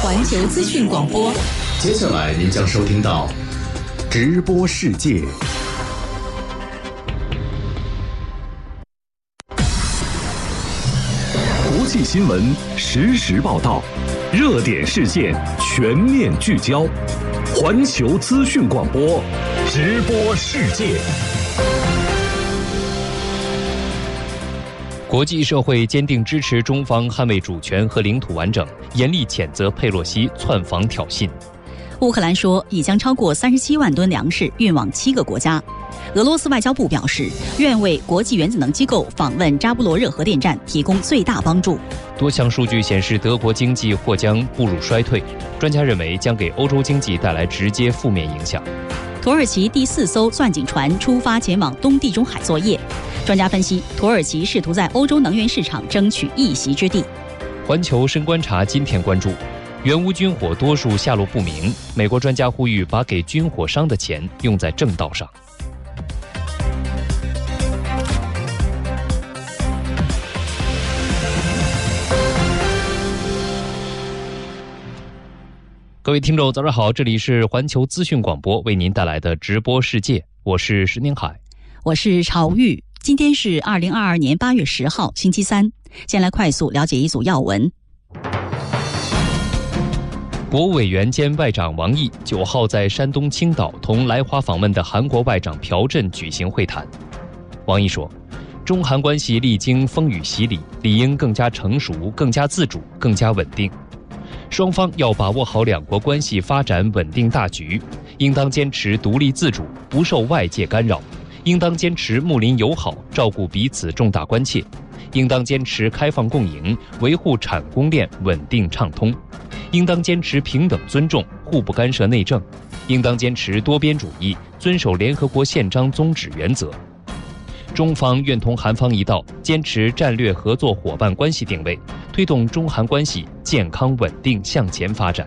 环球资讯广播。接下来您将收听到直播世界。国际新闻实时报道，热点事件全面聚焦。环球资讯广播，直播世界。国际社会坚定支持中方捍卫主权和领土完整，严厉谴责佩洛西窜访挑衅。乌克兰说已将超过三十七万吨粮食运往七个国家。俄罗斯外交部表示，愿为国际原子能机构访问扎波罗热核电站提供最大帮助。多项数据显示，德国经济或将步入衰退，专家认为将给欧洲经济带来直接负面影响。土耳其第四艘钻井船出发前往东地中海作业，专家分析，土耳其试图在欧洲能源市场争取一席之地。环球深观察今天关注。原乌军火多数下落不明，美国专家呼吁把给军火商的钱用在正道上。各位听众，早上好，这里是环球资讯广播为您带来的直播世界，我是石宁海，我是朝玉。今天是二零二二年八月十号，星期三。先来快速了解一组要闻。国务委员兼外长王毅九号在山东青岛同来华访问的韩国外长朴振举行会谈。王毅说，中韩关系历经风雨洗礼，理应更加成熟、更加自主、更加稳定。双方要把握好两国关系发展稳定大局，应当坚持独立自主，不受外界干扰；应当坚持睦邻友好，照顾彼此重大关切；应当坚持开放共赢，维护产供链稳定畅通。应当坚持平等尊重、互不干涉内政；应当坚持多边主义，遵守联合国宪章宗旨原则。中方愿同韩方一道，坚持战略合作伙伴关系定位，推动中韩关系健康稳定向前发展。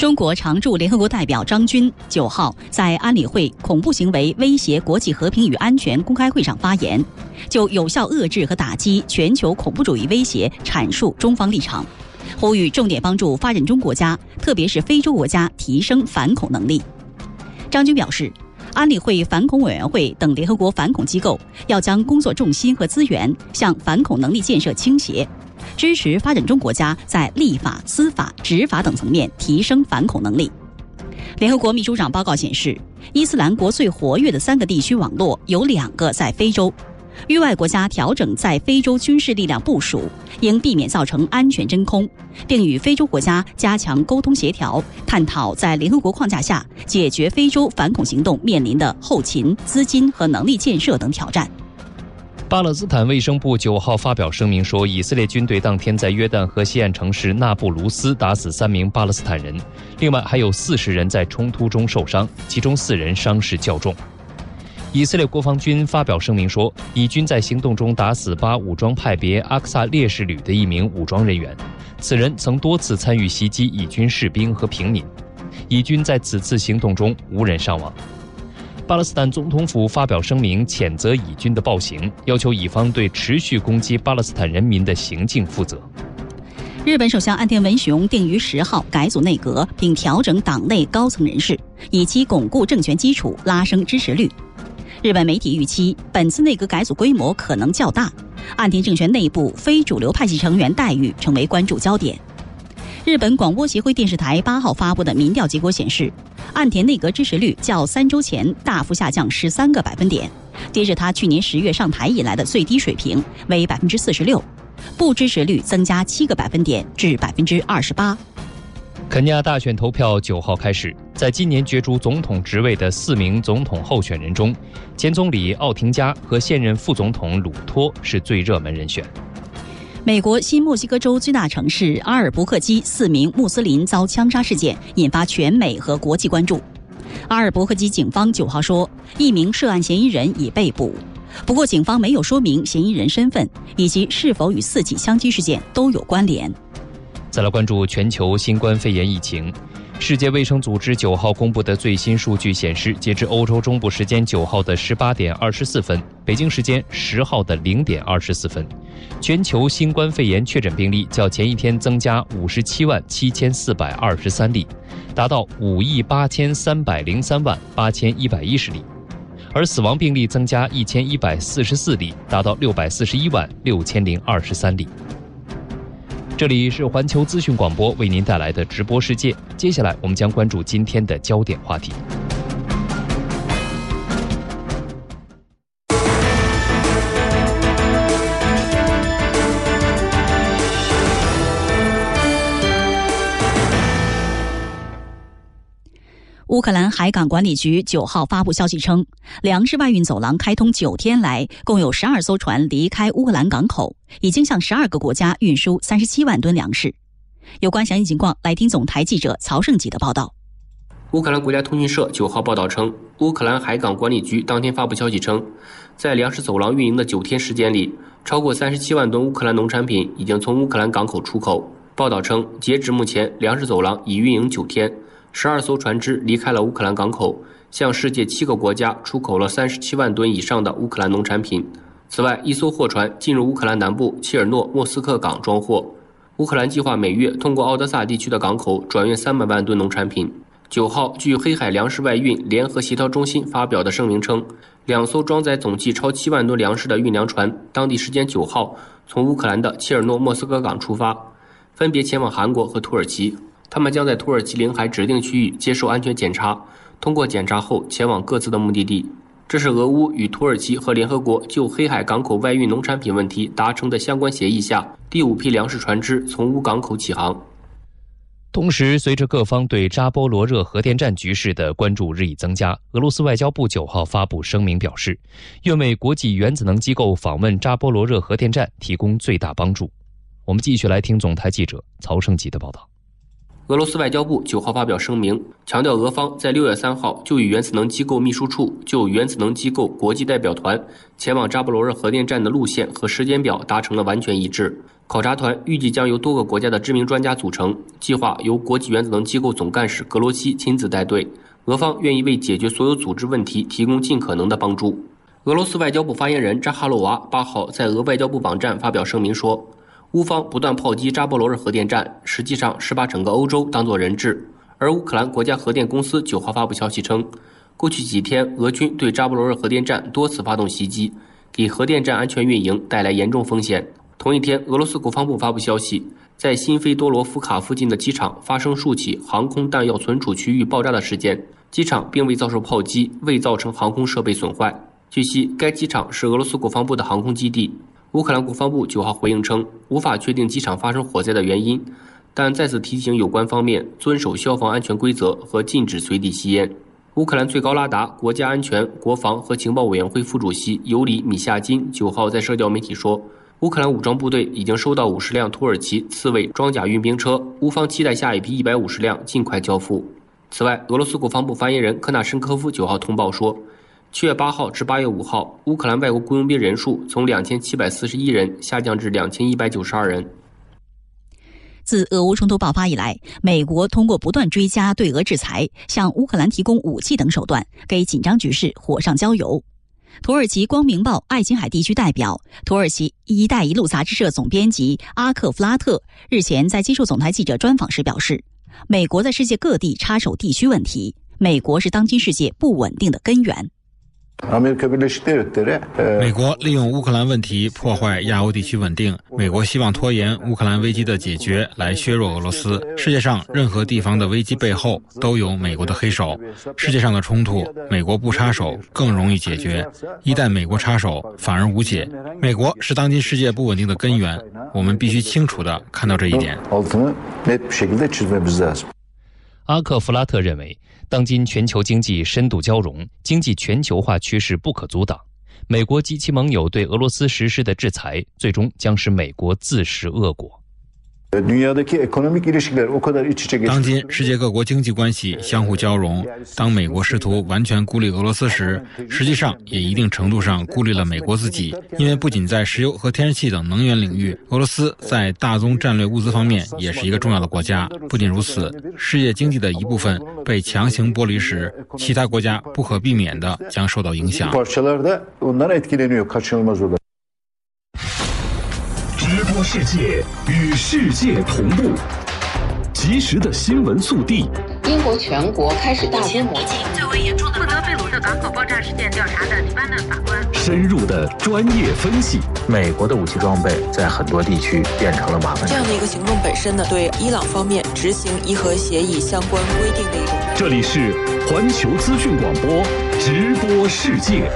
中国常驻联合国代表张军九号在安理会恐怖行为威胁国际和平与安全公开会上发言，就有效遏制和打击全球恐怖主义威胁阐述中方立场。呼吁重点帮助发展中国家，特别是非洲国家提升反恐能力。张军表示，安理会反恐委员会等联合国反恐机构要将工作重心和资源向反恐能力建设倾斜，支持发展中国家在立法、司法、执法等层面提升反恐能力。联合国秘书长报告显示，伊斯兰国最活跃的三个地区网络有两个在非洲。域外国家调整在非洲军事力量部署，应避免造成安全真空，并与非洲国家加强沟通协调，探讨在联合国框架下解决非洲反恐行动面临的后勤、资金和能力建设等挑战。巴勒斯坦卫生部九号发表声明说，以色列军队当天在约旦河西岸城市纳布卢斯打死三名巴勒斯坦人，另外还有四十人在冲突中受伤，其中四人伤势较重。以色列国防军发表声明说，以军在行动中打死巴武装派别阿克萨烈士旅的一名武装人员，此人曾多次参与袭击以军士兵和平民。以军在此次行动中无人伤亡。巴勒斯坦总统府发表声明谴责以军的暴行，要求以方对持续攻击巴勒斯坦人民的行径负责。日本首相岸田文雄定于十号改组内阁，并调整党内高层人士，以期巩固政权基础，拉升支持率。日本媒体预期，本次内阁改组规模可能较大，岸田政权内部非主流派系成员待遇成为关注焦点。日本广播协会电视台八号发布的民调结果显示，岸田内阁支持率较三周前大幅下降十三个百分点，跌至他去年十月上台以来的最低水平，为百分之四十六，不支持率增加七个百分点至百分之二十八。肯尼亚大选投票九号开始，在今年角逐总统职位的四名总统候选人中，前总理奥廷加和现任副总统鲁托是最热门人选。美国新墨西哥州最大城市阿尔伯克基四名穆斯林遭枪杀事件引发全美和国际关注。阿尔伯克基警方九号说，一名涉案嫌疑人已被捕，不过警方没有说明嫌疑人身份以及是否与四起枪击事件都有关联。再来关注全球新冠肺炎疫情，世界卫生组织九号公布的最新数据显示，截至欧洲中部时间九号的十八点二十四分，北京时间十号的零点二十四分，全球新冠肺炎确诊病例较前一天增加五十七万七千四百二十三例，达到五亿八千三百零三万八千一百一十例，而死亡病例增加一千一百四十四例，达到六百四十一万六千零二十三例。这里是环球资讯广播为您带来的直播世界。接下来，我们将关注今天的焦点话题。乌克兰海港管理局九号发布消息称，粮食外运走廊开通九天来，共有十二艘船离开乌克兰港口，已经向十二个国家运输三十七万吨粮食。有关详细情况，来听总台记者曹胜吉的报道。乌克兰国家通讯社九号报道称，乌克兰海港管理局当天发布消息称，在粮食走廊运营的九天时间里，超过三十七万吨乌克兰农产品已经从乌克兰港口出口。报道称，截止目前，粮食走廊已运营九天。十二艘船只离开了乌克兰港口，向世界七个国家出口了三十七万吨以上的乌克兰农产品。此外，一艘货船进入乌克兰南部切尔诺莫斯科港装货。乌克兰计划每月通过奥德萨地区的港口转运三百万吨农产品。九号，据黑海粮食外运联合协调中心发表的声明称，两艘装载总计超七万吨粮食的运粮船，当地时间九号从乌克兰的切尔诺莫斯科港出发，分别前往韩国和土耳其。他们将在土耳其领海指定区域接受安全检查，通过检查后前往各自的目的地。这是俄乌与土耳其和联合国就黑海港口外运农产品问题达成的相关协议下第五批粮食船只从乌港口起航。同时，随着各方对扎波罗热核电站局势的关注日益增加，俄罗斯外交部九号发布声明表示，愿为国际原子能机构访问扎波罗热核电站提供最大帮助。我们继续来听总台记者曹胜吉的报道。俄罗斯外交部九号发表声明，强调俄方在六月三号就与原子能机构秘书处就原子能机构国际代表团前往扎波罗热核电站的路线和时间表达成了完全一致。考察团预计将由多个国家的知名专家组成，计划由国际原子能机构总干事格罗西亲自带队。俄方愿意为解决所有组织问题提供尽可能的帮助。俄罗斯外交部发言人扎哈罗娃八号在俄外交部网站发表声明说。乌方不断炮击扎波罗热核电站，实际上是把整个欧洲当作人质。而乌克兰国家核电公司九号发布消息称，过去几天俄军对扎波罗热核电站多次发动袭击，给核电站安全运营带来严重风险。同一天，俄罗斯国防部发布消息，在新菲多罗夫卡附近的机场发生数起航空弹药存储区域爆炸的事件，机场并未遭受炮击，未造成航空设备损坏。据悉，该机场是俄罗斯国防部的航空基地。乌克兰国防部九号回应称，无法确定机场发生火灾的原因，但再次提醒有关方面遵守消防安全规则和禁止随地吸烟。乌克兰最高拉达国家安全、国防和情报委员会副主席尤里米夏金九号在社交媒体说，乌克兰武装部队已经收到五十辆土耳其刺猬装甲运兵车，乌方期待下一批一百五十辆尽快交付。此外，俄罗斯国防部发言人科纳申科夫九号通报说。七月八号至八月五号，乌克兰外国雇佣兵人数从两千七百四十一人下降至两千一百九十二人。自俄乌冲突爆发以来，美国通过不断追加对俄制裁、向乌克兰提供武器等手段，给紧张局势火上浇油。土耳其《光明报》爱琴海地区代表、土耳其“一带一路”杂志社总编辑阿克弗拉特日前在接受总台记者专访时表示：“美国在世界各地插手地区问题，美国是当今世界不稳定的根源。”美国利用乌克兰问题破坏亚欧地区稳定。美国希望拖延乌克兰危机的解决，来削弱俄罗斯。世界上任何地方的危机背后都有美国的黑手。世界上的冲突，美国不插手更容易解决；一旦美国插手，反而无解。美国是当今世界不稳定的根源，我们必须清楚地看到这一点。阿克弗拉特认为。当今全球经济深度交融，经济全球化趋势不可阻挡。美国及其盟友对俄罗斯实施的制裁，最终将使美国自食恶果。当今世界各国经济关系相互交融，当美国试图完全孤立俄罗斯时，实际上也一定程度上孤立了美国自己。因为不仅在石油和天然气等能源领域，俄罗斯在大宗战略物资方面也是一个重要的国家。不仅如此，世界经济的一部分被强行剥离时，其他国家不可避免地将受到影响。世界，与世界同步，及时的新闻速递。英国全国开始大规模疫情最为严重的负责贝鲁特港口爆炸事件调查的黎巴嫩法官。深入的专业分析。美国的武器装备在很多地区变成了麻烦。这样的一个行动本身呢，对伊朗方面执行伊核协议相关规定的一种。这里是环球资讯广播直播世界。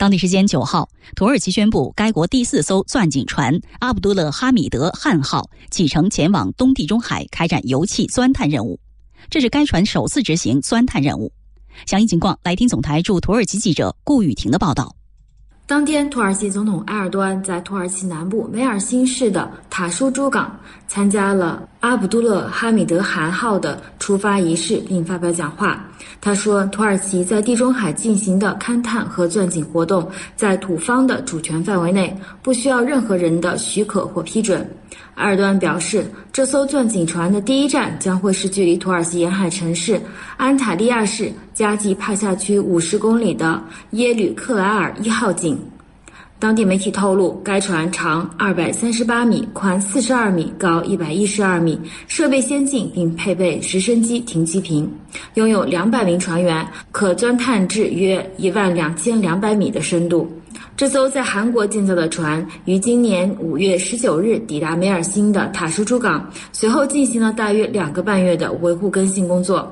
当地时间九号，土耳其宣布，该国第四艘钻井船“阿卜杜勒哈米德汉号”启程前往东地中海开展油气钻探任务。这是该船首次执行钻探任务。详细情况，来听总台驻土耳其记者顾雨婷的报道。当天，土耳其总统埃尔多安在土耳其南部梅尔辛市的塔舒珠港参加了阿卜杜勒哈米德汗号的出发仪式，并发表讲话。他说：“土耳其在地中海进行的勘探和钻井活动，在土方的主权范围内，不需要任何人的许可或批准。”埃尔多安表示，这艘钻井船的第一站将会是距离土耳其沿海城市安塔利亚市加济帕夏区五十公里的耶吕克莱尔一号井。当地媒体透露，该船长二百三十八米，宽四十二米，高一百一十二米，设备先进，并配备直升机停机坪，拥有两百名船员，可钻探至约一万两千两百米的深度。这艘在韩国建造的船于今年五月十九日抵达梅尔辛的塔舒朱港，随后进行了大约两个半月的维护更新工作。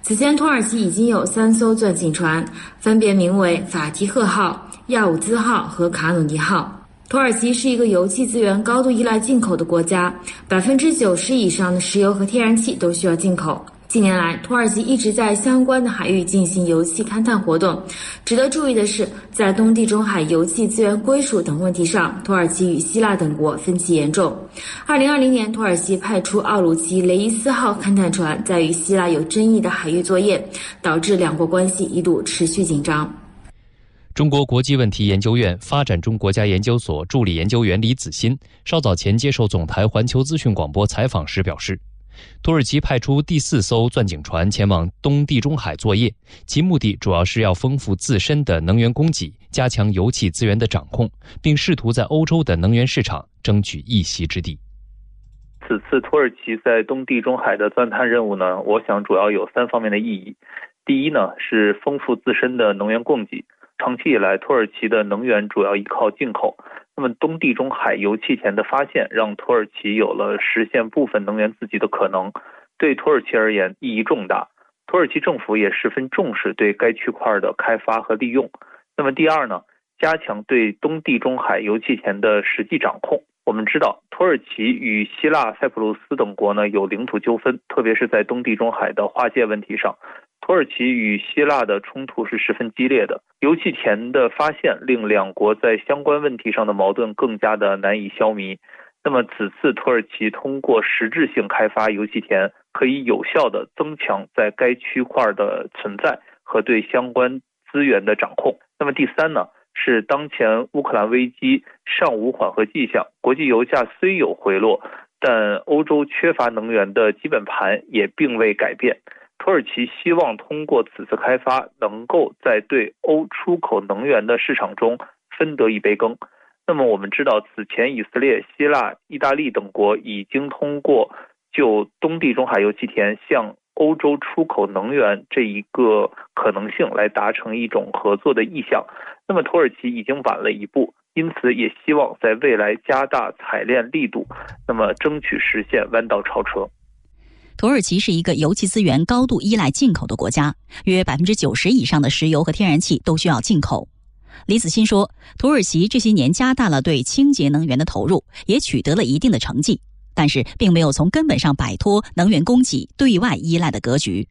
此前，土耳其已经有三艘钻井船，分别名为法提赫号、亚武兹号和卡努尼号。土耳其是一个油气资源高度依赖进口的国家，百分之九十以上的石油和天然气都需要进口。近年来，土耳其一直在相关的海域进行油气勘探活动。值得注意的是，在东地中海油气资源归属等问题上，土耳其与希腊等国分歧严重。二零二零年，土耳其派出奥鲁奇雷伊斯号勘探船在与希腊有争议的海域作业，导致两国关系一度持续紧张。中国国际问题研究院发展中国家研究所助理研究员李子欣稍早前接受总台环球资讯广播采访时表示。土耳其派出第四艘钻井船前往东地中海作业，其目的主要是要丰富自身的能源供给，加强油气资源的掌控，并试图在欧洲的能源市场争取一席之地。此次土耳其在东地中海的钻探任务呢，我想主要有三方面的意义。第一呢，是丰富自身的能源供给。长期以来，土耳其的能源主要依靠进口。那么，东地中海油气田的发现，让土耳其有了实现部分能源自给的可能，对土耳其而言意义重大。土耳其政府也十分重视对该区块的开发和利用。那么，第二呢，加强对东地中海油气田的实际掌控。我们知道，土耳其与希腊、塞浦路斯等国呢有领土纠纷，特别是在东地中海的划界问题上。土耳其与希腊的冲突是十分激烈的，油气田的发现令两国在相关问题上的矛盾更加的难以消弭。那么此次土耳其通过实质性开发油气田，可以有效的增强在该区块的存在和对相关资源的掌控。那么第三呢，是当前乌克兰危机尚无缓和迹象，国际油价虽有回落，但欧洲缺乏能源的基本盘也并未改变。土耳其希望通过此次开发，能够在对欧出口能源的市场中分得一杯羹。那么我们知道，此前以色列、希腊、意大利等国已经通过就东地中海油气田向欧洲出口能源这一个可能性来达成一种合作的意向。那么土耳其已经晚了一步，因此也希望在未来加大采炼力度，那么争取实现弯道超车。土耳其是一个油气资源高度依赖进口的国家，约百分之九十以上的石油和天然气都需要进口。李子欣说，土耳其这些年加大了对清洁能源的投入，也取得了一定的成绩，但是并没有从根本上摆脱能源供给对外依赖的格局。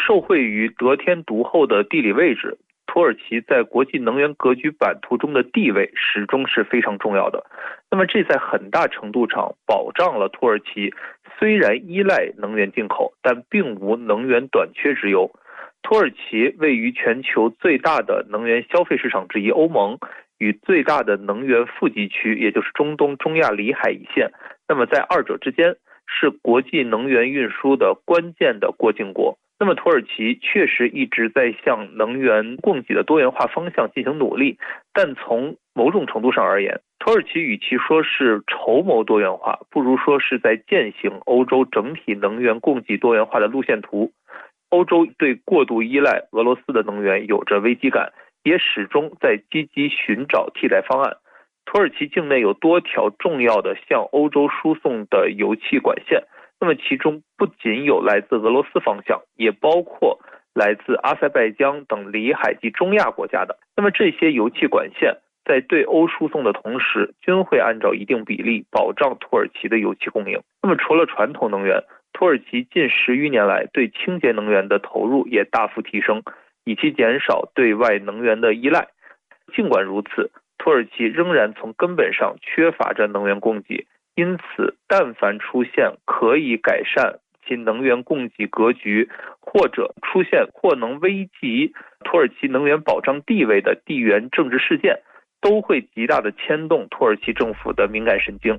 受惠于得天独厚的地理位置，土耳其在国际能源格局版图中的地位始终是非常重要的。那么，这在很大程度上保障了土耳其虽然依赖能源进口，但并无能源短缺之忧。土耳其位于全球最大的能源消费市场之一欧盟与最大的能源富集区，也就是中东中亚里海一线。那么，在二者之间，是国际能源运输的关键的过境国。那么，土耳其确实一直在向能源供给的多元化方向进行努力，但从某种程度上而言，土耳其与其说是筹谋多元化，不如说是在践行欧洲整体能源供给多元化的路线图。欧洲对过度依赖俄罗斯的能源有着危机感，也始终在积极寻找替代方案。土耳其境内有多条重要的向欧洲输送的油气管线，那么其中不仅有来自俄罗斯方向，也包括来自阿塞拜疆等里海及中亚国家的。那么这些油气管线在对欧输送的同时，均会按照一定比例保障土耳其的油气供应。那么除了传统能源，土耳其近十余年来对清洁能源的投入也大幅提升，以期减少对外能源的依赖。尽管如此，土耳其仍然从根本上缺乏着能源供给，因此，但凡出现可以改善其能源供给格局，或者出现或能危及土耳其能源保障地位的地缘政治事件，都会极大的牵动土耳其政府的敏感神经。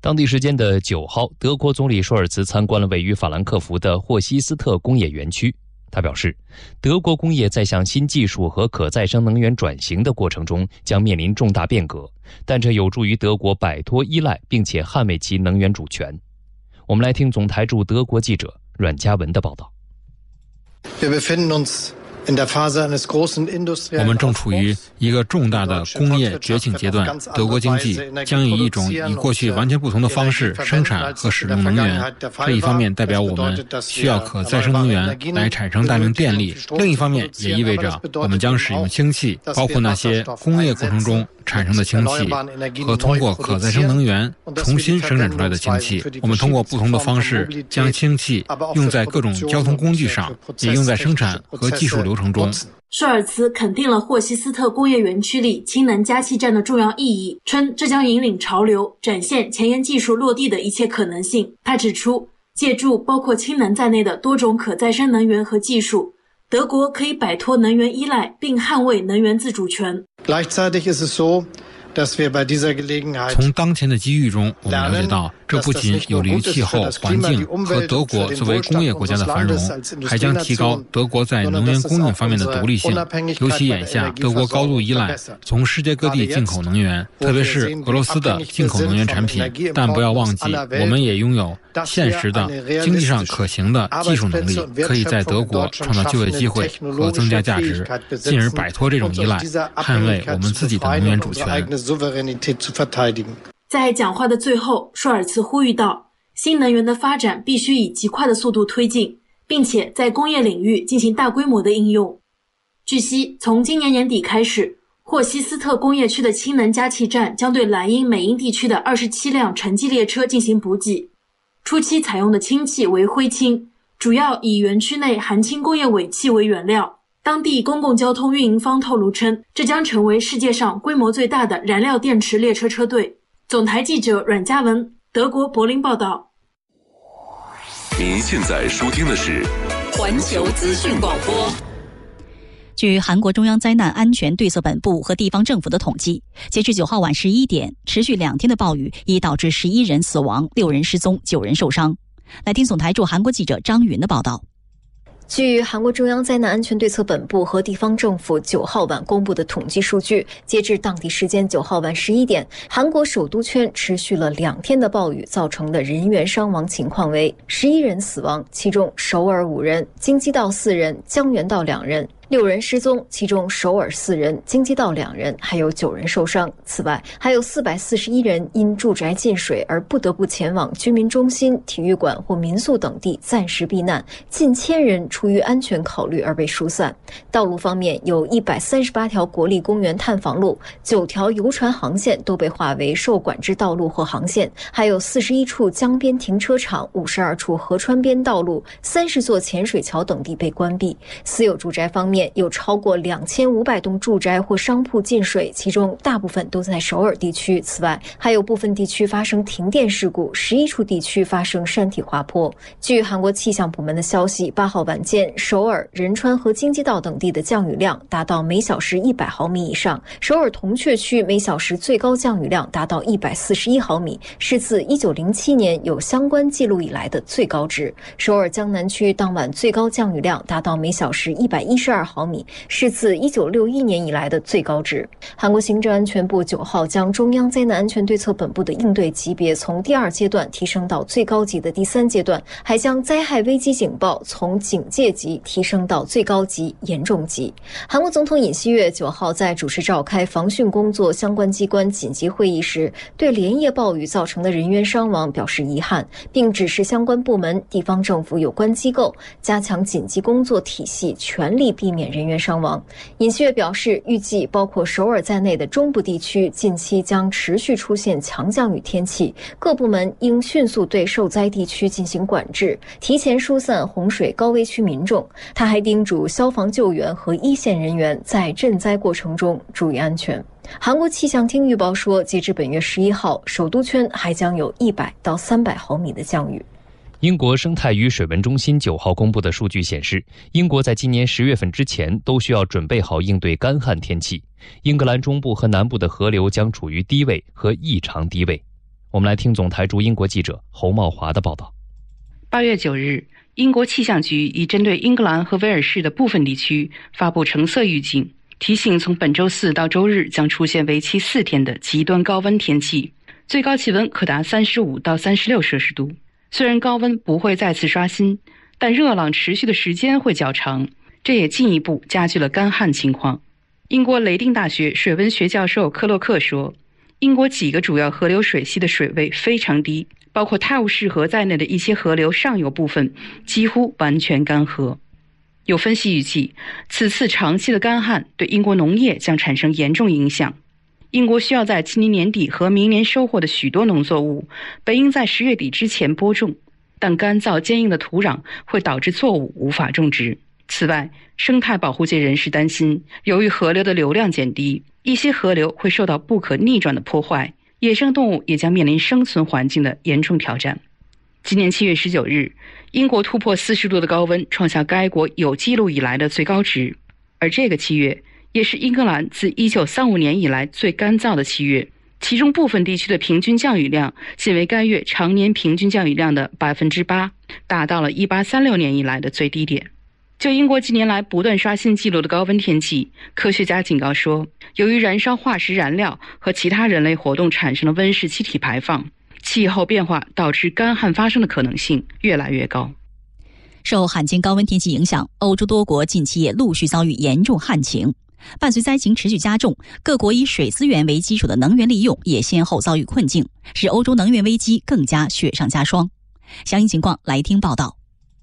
当地时间的九号，德国总理舒尔茨参观了位于法兰克福的霍希斯特工业园区。他表示，德国工业在向新技术和可再生能源转型的过程中将面临重大变革，但这有助于德国摆脱依赖，并且捍卫其能源主权。我们来听总台驻德国记者阮嘉文的报道。我们正处于一个重大的工业觉醒阶段，德国经济将以一种与过去完全不同的方式生产和使用能源。这一方面代表我们需要可再生能源来产生大量电力，另一方面也意味着我们将使用氢气，包括那些工业过程中。产生的氢气和通过可再生能源重新生产出来的氢气，我们通过不同的方式将氢气用在各种交通工具上，也用在生产和技术流程中。舒尔茨肯定了霍希斯特工业园区里氢能加气站的重要意义，称这将引领潮流，展现前沿技术落地的一切可能性。他指出，借助包括氢能在内的多种可再生能源和技术。德国可以摆脱能源依赖，并捍卫能源自主权。从当前的机遇中，我们了解到，这不仅有利于气候环境和德国作为工业国家的繁荣，还将提高德国在能源供应方面的独立性。尤其眼下，德国高度依赖从世界各地进口能源，特别是俄罗斯的进口能源产品。但不要忘记，我们也拥有现实的、经济上可行的技术能力，可以在德国创造就业机会和增加价值，进而摆脱这种依赖，捍卫我们自己的能源主权。在讲话的最后，舒尔茨呼吁道：“新能源的发展必须以极快的速度推进，并且在工业领域进行大规模的应用。”据悉，从今年年底开始，霍希斯特工业区的氢能加气站将对莱茵美因地区的二十七辆城际列车进行补给。初期采用的氢气为灰氢，主要以园区内含氢工业尾气为原料。当地公共交通运营方透露称，这将成为世界上规模最大的燃料电池列车车队。总台记者阮嘉文，德国柏林报道。您现在收听的是环球资讯广播。据韩国中央灾难安全对策本部和地方政府的统计，截至九号晚十一点，持续两天的暴雨已导致十一人死亡、六人失踪、九人受伤。来听总台驻韩国记者张云的报道。据韩国中央灾难安全对策本部和地方政府九号晚公布的统计数据，截至当地时间九号晚十一点，韩国首都圈持续了两天的暴雨造成的人员伤亡情况为十一人死亡，其中首尔五人，京畿道四人，江原道两人。六人失踪，其中首尔四人，京畿道两人，还有九人受伤。此外，还有四百四十一人因住宅进水而不得不前往居民中心、体育馆或民宿等地暂时避难，近千人出于安全考虑而被疏散。道路方面，有一百三十八条国立公园探访路，九条游船航线都被划为受管制道路或航线，还有四十一处江边停车场、五十二处河川边道路、三十座浅水桥等地被关闭。私有住宅方面。有超过两千五百栋住宅或商铺进水，其中大部分都在首尔地区。此外，还有部分地区发生停电事故，十一处地区发生山体滑坡。据韩国气象部门的消息，八号晚间，首尔、仁川和京畿道等地的降雨量达到每小时一百毫米以上。首尔铜雀区每小时最高降雨量达到一百四十一毫米，是自一九零七年有相关记录以来的最高值。首尔江南区当晚最高降雨量达到每小时一百一十二毫米，是自一九六一年以来的最高值。韩国行政安全部九号将中央灾难安全对策本部的应对级别从第二阶段提升到最高级的第三阶段，还将灾害危机警报从警戒级提升到最高级严重级。韩国总统尹锡悦九号在主持召开防汛工作相关机关紧急会议时，对连夜暴雨造成的人员伤亡表示遗憾，并指示相关部门、地方政府有关机构加强紧急工作体系，全力避免人员伤亡。尹锡悦表示，预计包括首尔在内的中部地区近期将持续出现强降雨天气，各部门应迅速对受灾地区进行管制，提前疏散洪水高危区民众。他还叮嘱消防救援和一线人员在赈灾过程中注意安全。韩国气象厅预报说，截至本月十一号，首都圈还将有一百到三百毫米的降雨。英国生态与水文中心九号公布的数据显示，英国在今年十月份之前都需要准备好应对干旱天气。英格兰中部和南部的河流将处于低位和异常低位。我们来听总台驻英国记者侯茂华的报道。八月九日，英国气象局已针对英格兰和威尔士的部分地区发布橙色预警，提醒从本周四到周日将出现为期四天的极端高温天气，最高气温可达三十五到三十六摄氏度。虽然高温不会再次刷新，但热浪持续的时间会较长，这也进一步加剧了干旱情况。英国雷丁大学水文学教授克洛克说：“英国几个主要河流水系的水位非常低，包括泰晤士河在内的一些河流上游部分几乎完全干涸。”有分析预计，此次长期的干旱对英国农业将产生严重影响。英国需要在今年年底和明年收获的许多农作物，本应在十月底之前播种，但干燥坚硬的土壤会导致作物无法种植。此外，生态保护界人士担心，由于河流的流量减低，一些河流会受到不可逆转的破坏，野生动物也将面临生存环境的严重挑战。今年七月十九日，英国突破四十度的高温，创下该国有记录以来的最高值，而这个七月。也是英格兰自1935年以来最干燥的七月，其中部分地区的平均降雨量仅为该月常年平均降雨量的百分之八，达到了1836年以来的最低点。就英国近年来不断刷新纪录的高温天气，科学家警告说，由于燃烧化石燃料和其他人类活动产生的温室气体排放，气候变化导致干旱发生的可能性越来越高。受罕见高温天气影响，欧洲多国近期也陆续遭遇严重旱情。伴随灾情持续加重，各国以水资源为基础的能源利用也先后遭遇困境，使欧洲能源危机更加雪上加霜。详细情况来听报道。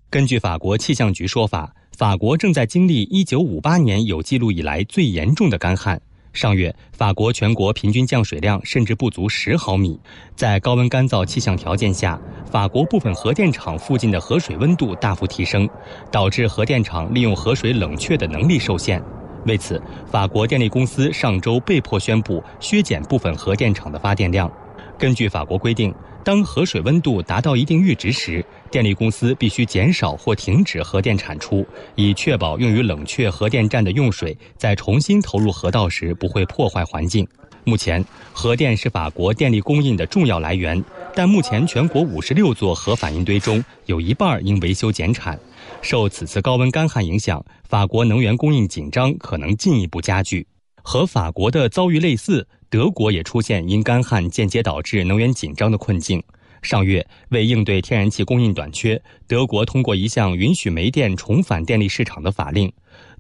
根据法国气象局说法，法国正在经历1958年有记录以来最严重的干旱。上月，法国全国平均降水量甚至不足十毫米。在高温干燥气象条件下，法国部分核电厂附近的河水温度大幅提升，导致核电厂利用河水冷却的能力受限。为此，法国电力公司上周被迫宣布削减部分核电厂的发电量。根据法国规定，当河水温度达到一定阈值时，电力公司必须减少或停止核电产出，以确保用于冷却核电站的用水在重新投入河道时不会破坏环境。目前，核电是法国电力供应的重要来源，但目前全国五十六座核反应堆中有一半因维修减产。受此次高温干旱影响，法国能源供应紧张可能进一步加剧。和法国的遭遇类似，德国也出现因干旱间接导致能源紧张的困境。上月，为应对天然气供应短缺，德国通过一项允许煤电重返电力市场的法令，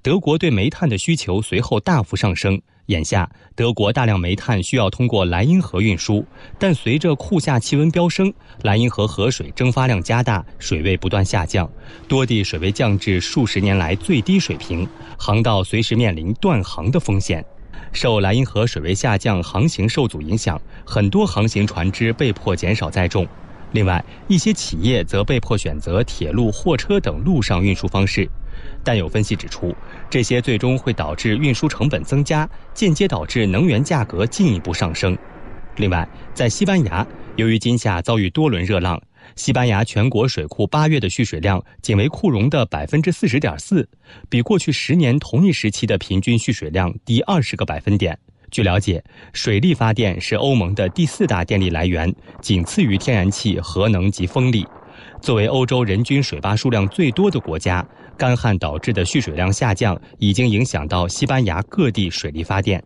德国对煤炭的需求随后大幅上升。眼下，德国大量煤炭需要通过莱茵河运输，但随着库下气温飙升，莱茵河河水蒸发量加大，水位不断下降，多地水位降至数十年来最低水平，航道随时面临断航的风险。受莱茵河水位下降、航行受阻影响，很多航行船只被迫减少载重。另外，一些企业则被迫选择铁路、货车等陆上运输方式。但有分析指出，这些最终会导致运输成本增加，间接导致能源价格进一步上升。另外，在西班牙，由于今夏遭遇多轮热浪，西班牙全国水库八月的蓄水量仅为库容的百分之四十点四，比过去十年同一时期的平均蓄水量低二十个百分点。据了解，水力发电是欧盟的第四大电力来源，仅次于天然气、核能及风力。作为欧洲人均水坝数量最多的国家，干旱导致的蓄水量下降已经影响到西班牙各地水力发电。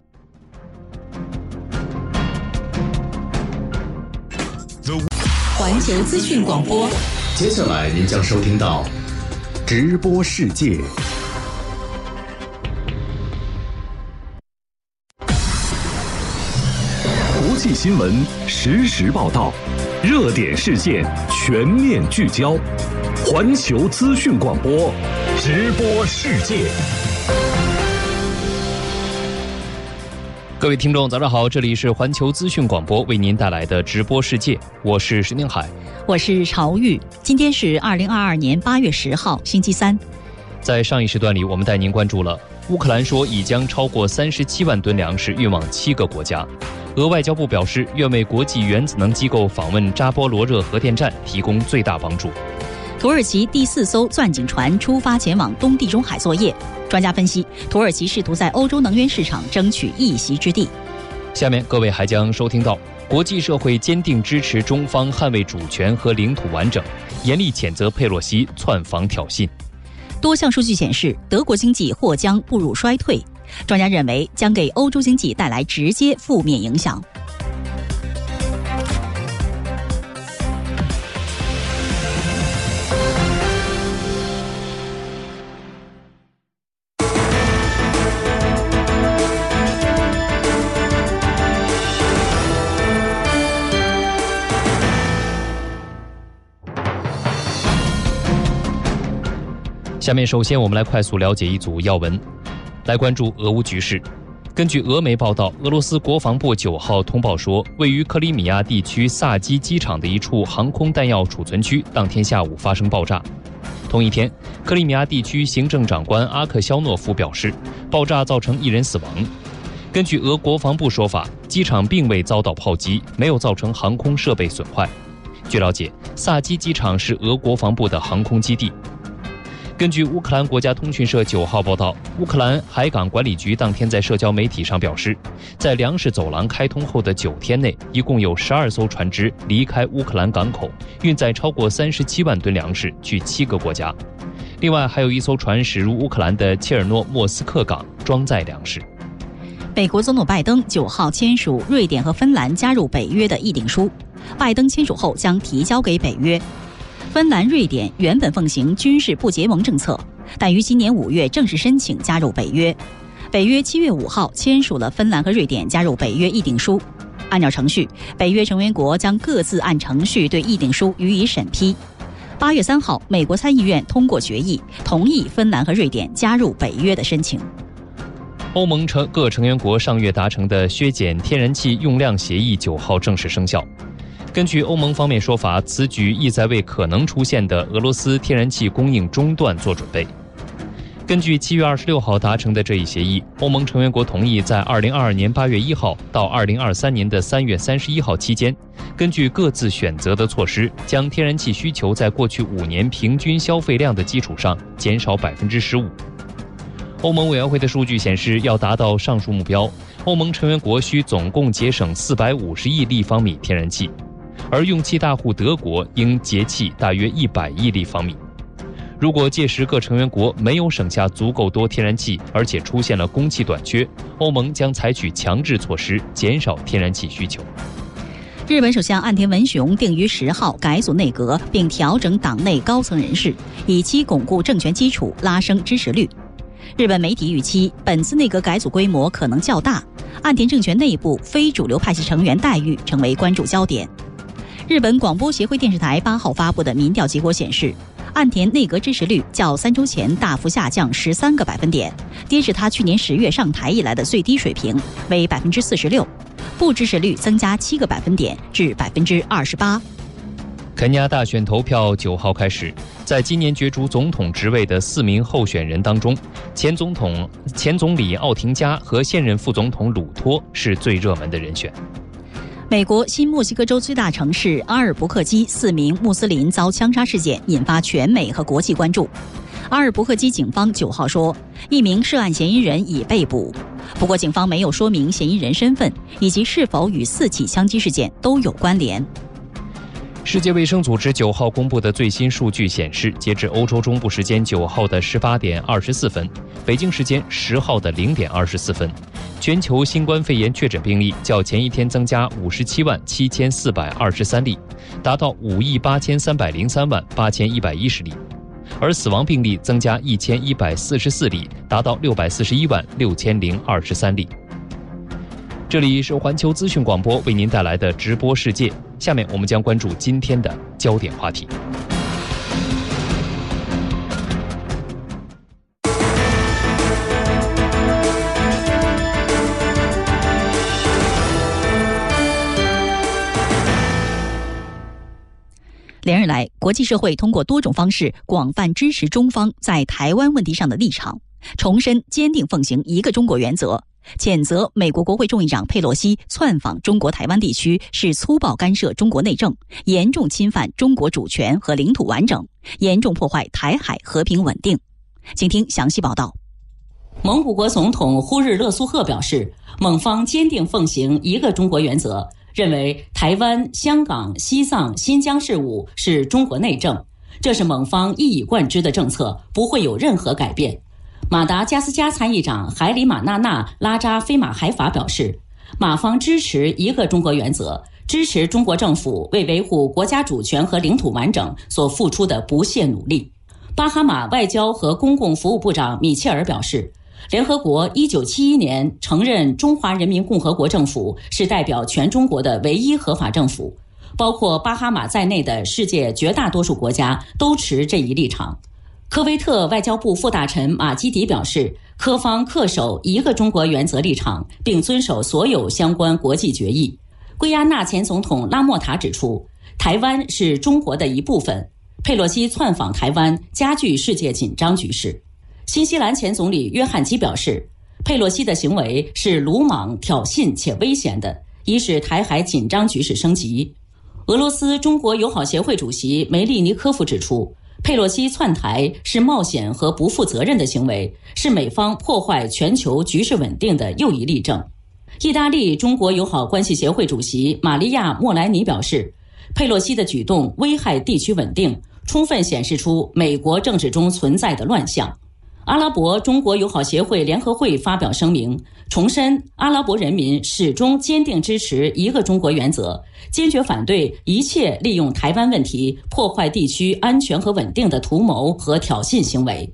环球资讯广播，接下来您将收听到直播世界。国际新闻实时报道，热点事件全面聚焦，环球资讯广播，直播世界。各位听众，早上好，这里是环球资讯广播为您带来的直播世界，我是石宁海，我是朝玉。今天是二零二二年八月十号，星期三。在上一时段里，我们带您关注了乌克兰说已将超过三十七万吨粮食运往七个国家，俄外交部表示愿为国际原子能机构访问扎波罗热核电站提供最大帮助。土耳其第四艘钻井船出发前往东地中海作业。专家分析，土耳其试图在欧洲能源市场争取一席之地。下面各位还将收听到，国际社会坚定支持中方捍卫主权和领土完整，严厉谴责佩洛西窜访挑衅。多项数据显示，德国经济或将步入衰退，专家认为将给欧洲经济带来直接负面影响。下面，首先我们来快速了解一组要闻，来关注俄乌局势。根据俄媒报道，俄罗斯国防部九号通报说，位于克里米亚地区萨基机场的一处航空弹药储存区，当天下午发生爆炸。同一天，克里米亚地区行政长官阿克肖诺夫表示，爆炸造成一人死亡。根据俄国防部说法，机场并未遭到炮击，没有造成航空设备损坏。据了解，萨基机场是俄国防部的航空基地。根据乌克兰国家通讯社九号报道，乌克兰海港管理局当天在社交媒体上表示，在粮食走廊开通后的九天内，一共有十二艘船只离开乌克兰港口，运载超过三十七万吨粮食去七个国家。另外，还有一艘船驶入乌克兰的切尔诺莫斯克港，装载粮食。美国总统拜登九号签署瑞典和芬兰加入北约的议定书，拜登签署后将提交给北约。芬兰、瑞典原本奉行军事不结盟政策，但于今年五月正式申请加入北约。北约七月五号签署了芬兰和瑞典加入北约议定书。按照程序，北约成员国将各自按程序对议定书予以审批。八月三号，美国参议院通过决议，同意芬兰和瑞典加入北约的申请。欧盟成各成员国上月达成的削减天然气用量协议九号正式生效。根据欧盟方面说法，此举意在为可能出现的俄罗斯天然气供应中断做准备。根据七月二十六号达成的这一协议，欧盟成员国同意在二零二二年八月一号到二零二三年的三月三十一号期间，根据各自选择的措施，将天然气需求在过去五年平均消费量的基础上减少百分之十五。欧盟委员会的数据显示，要达到上述目标，欧盟成员国需总共节省四百五十亿立方米天然气。而用气大户德国应节气大约一百亿立方米。如果届时各成员国没有省下足够多天然气，而且出现了供气短缺，欧盟将采取强制措施减少天然气需求。日本首相岸田文雄定于十号改组内阁，并调整党内高层人士，以期巩固政权基础，拉升支持率。日本媒体预期本次内阁改组规模可能较大，岸田政权内部非主流派系成员待遇成为关注焦点。日本广播协会电视台八号发布的民调结果显示，岸田内阁支持率较三周前大幅下降十三个百分点，跌至他去年十月上台以来的最低水平，为百分之四十六；不支持率增加七个百分点至百分之二十八。肯尼亚大选投票九号开始，在今年角逐总统职位的四名候选人当中，前总统、前总理奥廷加和现任副总统鲁托是最热门的人选。美国新墨西哥州最大城市阿尔伯克基四名穆斯林遭枪杀事件引发全美和国际关注。阿尔伯克基警方九号说，一名涉案嫌疑人已被捕，不过警方没有说明嫌疑人身份以及是否与四起枪击事件都有关联。世界卫生组织九号公布的最新数据显示，截至欧洲中部时间九号的十八点二十四分，北京时间十号的零点二十四分，全球新冠肺炎确诊病例较前一天增加五十七万七千四百二十三例，达到五亿八千三百零三万八千一百一十例，而死亡病例增加一千一百四十四例，达到六百四十一万六千零二十三例。这里是环球资讯广播为您带来的直播世界。下面我们将关注今天的焦点话题。连日来，国际社会通过多种方式广泛支持中方在台湾问题上的立场，重申坚定奉行一个中国原则。谴责美国国会众议长佩洛西窜访中国台湾地区是粗暴干涉中国内政，严重侵犯中国主权和领土完整，严重破坏台海和平稳定。请听详细报道。蒙古国总统呼日勒苏赫表示，蒙方坚定奉行一个中国原则，认为台湾、香港、西藏、新疆事务是中国内政，这是蒙方一以贯之的政策，不会有任何改变。马达加斯加参议长海里马纳纳拉扎菲马海法表示，马方支持一个中国原则，支持中国政府为维护国家主权和领土完整所付出的不懈努力。巴哈马外交和公共服务部长米切尔表示，联合国1971年承认中华人民共和国政府是代表全中国的唯一合法政府，包括巴哈马在内的世界绝大多数国家都持这一立场。科威特外交部副大臣马基迪表示，科方恪守一个中国原则立场，并遵守所有相关国际决议。圭亚那前总统拉莫塔指出，台湾是中国的一部分。佩洛西窜访台湾，加剧世界紧张局势。新西兰前总理约翰基表示，佩洛西的行为是鲁莽、挑衅且危险的，已使台海紧张局势升级。俄罗斯中国友好协会主席梅利尼科夫指出。佩洛西窜台是冒险和不负责任的行为，是美方破坏全球局势稳定的又一例证。意大利中国友好关系协会主席玛利亚莫莱尼表示，佩洛西的举动危害地区稳定，充分显示出美国政治中存在的乱象。阿拉伯中国友好协会联合会发表声明，重申阿拉伯人民始终坚定支持一个中国原则，坚决反对一切利用台湾问题破坏地区安全和稳定的图谋和挑衅行为。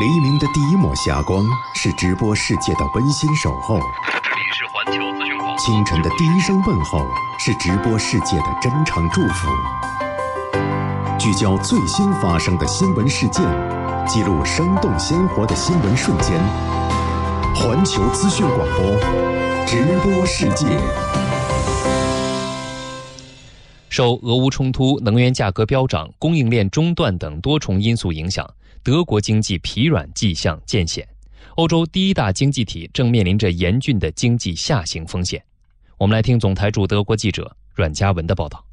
黎明的第一抹霞光是直播世界的温馨守候，这里是环球资讯广。清晨的第一声问候是直播世界的真诚祝福。聚焦最新发生的新闻事件，记录生动鲜活的新闻瞬间。环球资讯广播，直播世界。受俄乌冲突、能源价格飙涨、供应链中断等多重因素影响，德国经济疲软迹象渐显。欧洲第一大经济体正面临着严峻的经济下行风险。我们来听总台驻德国记者阮嘉文的报道。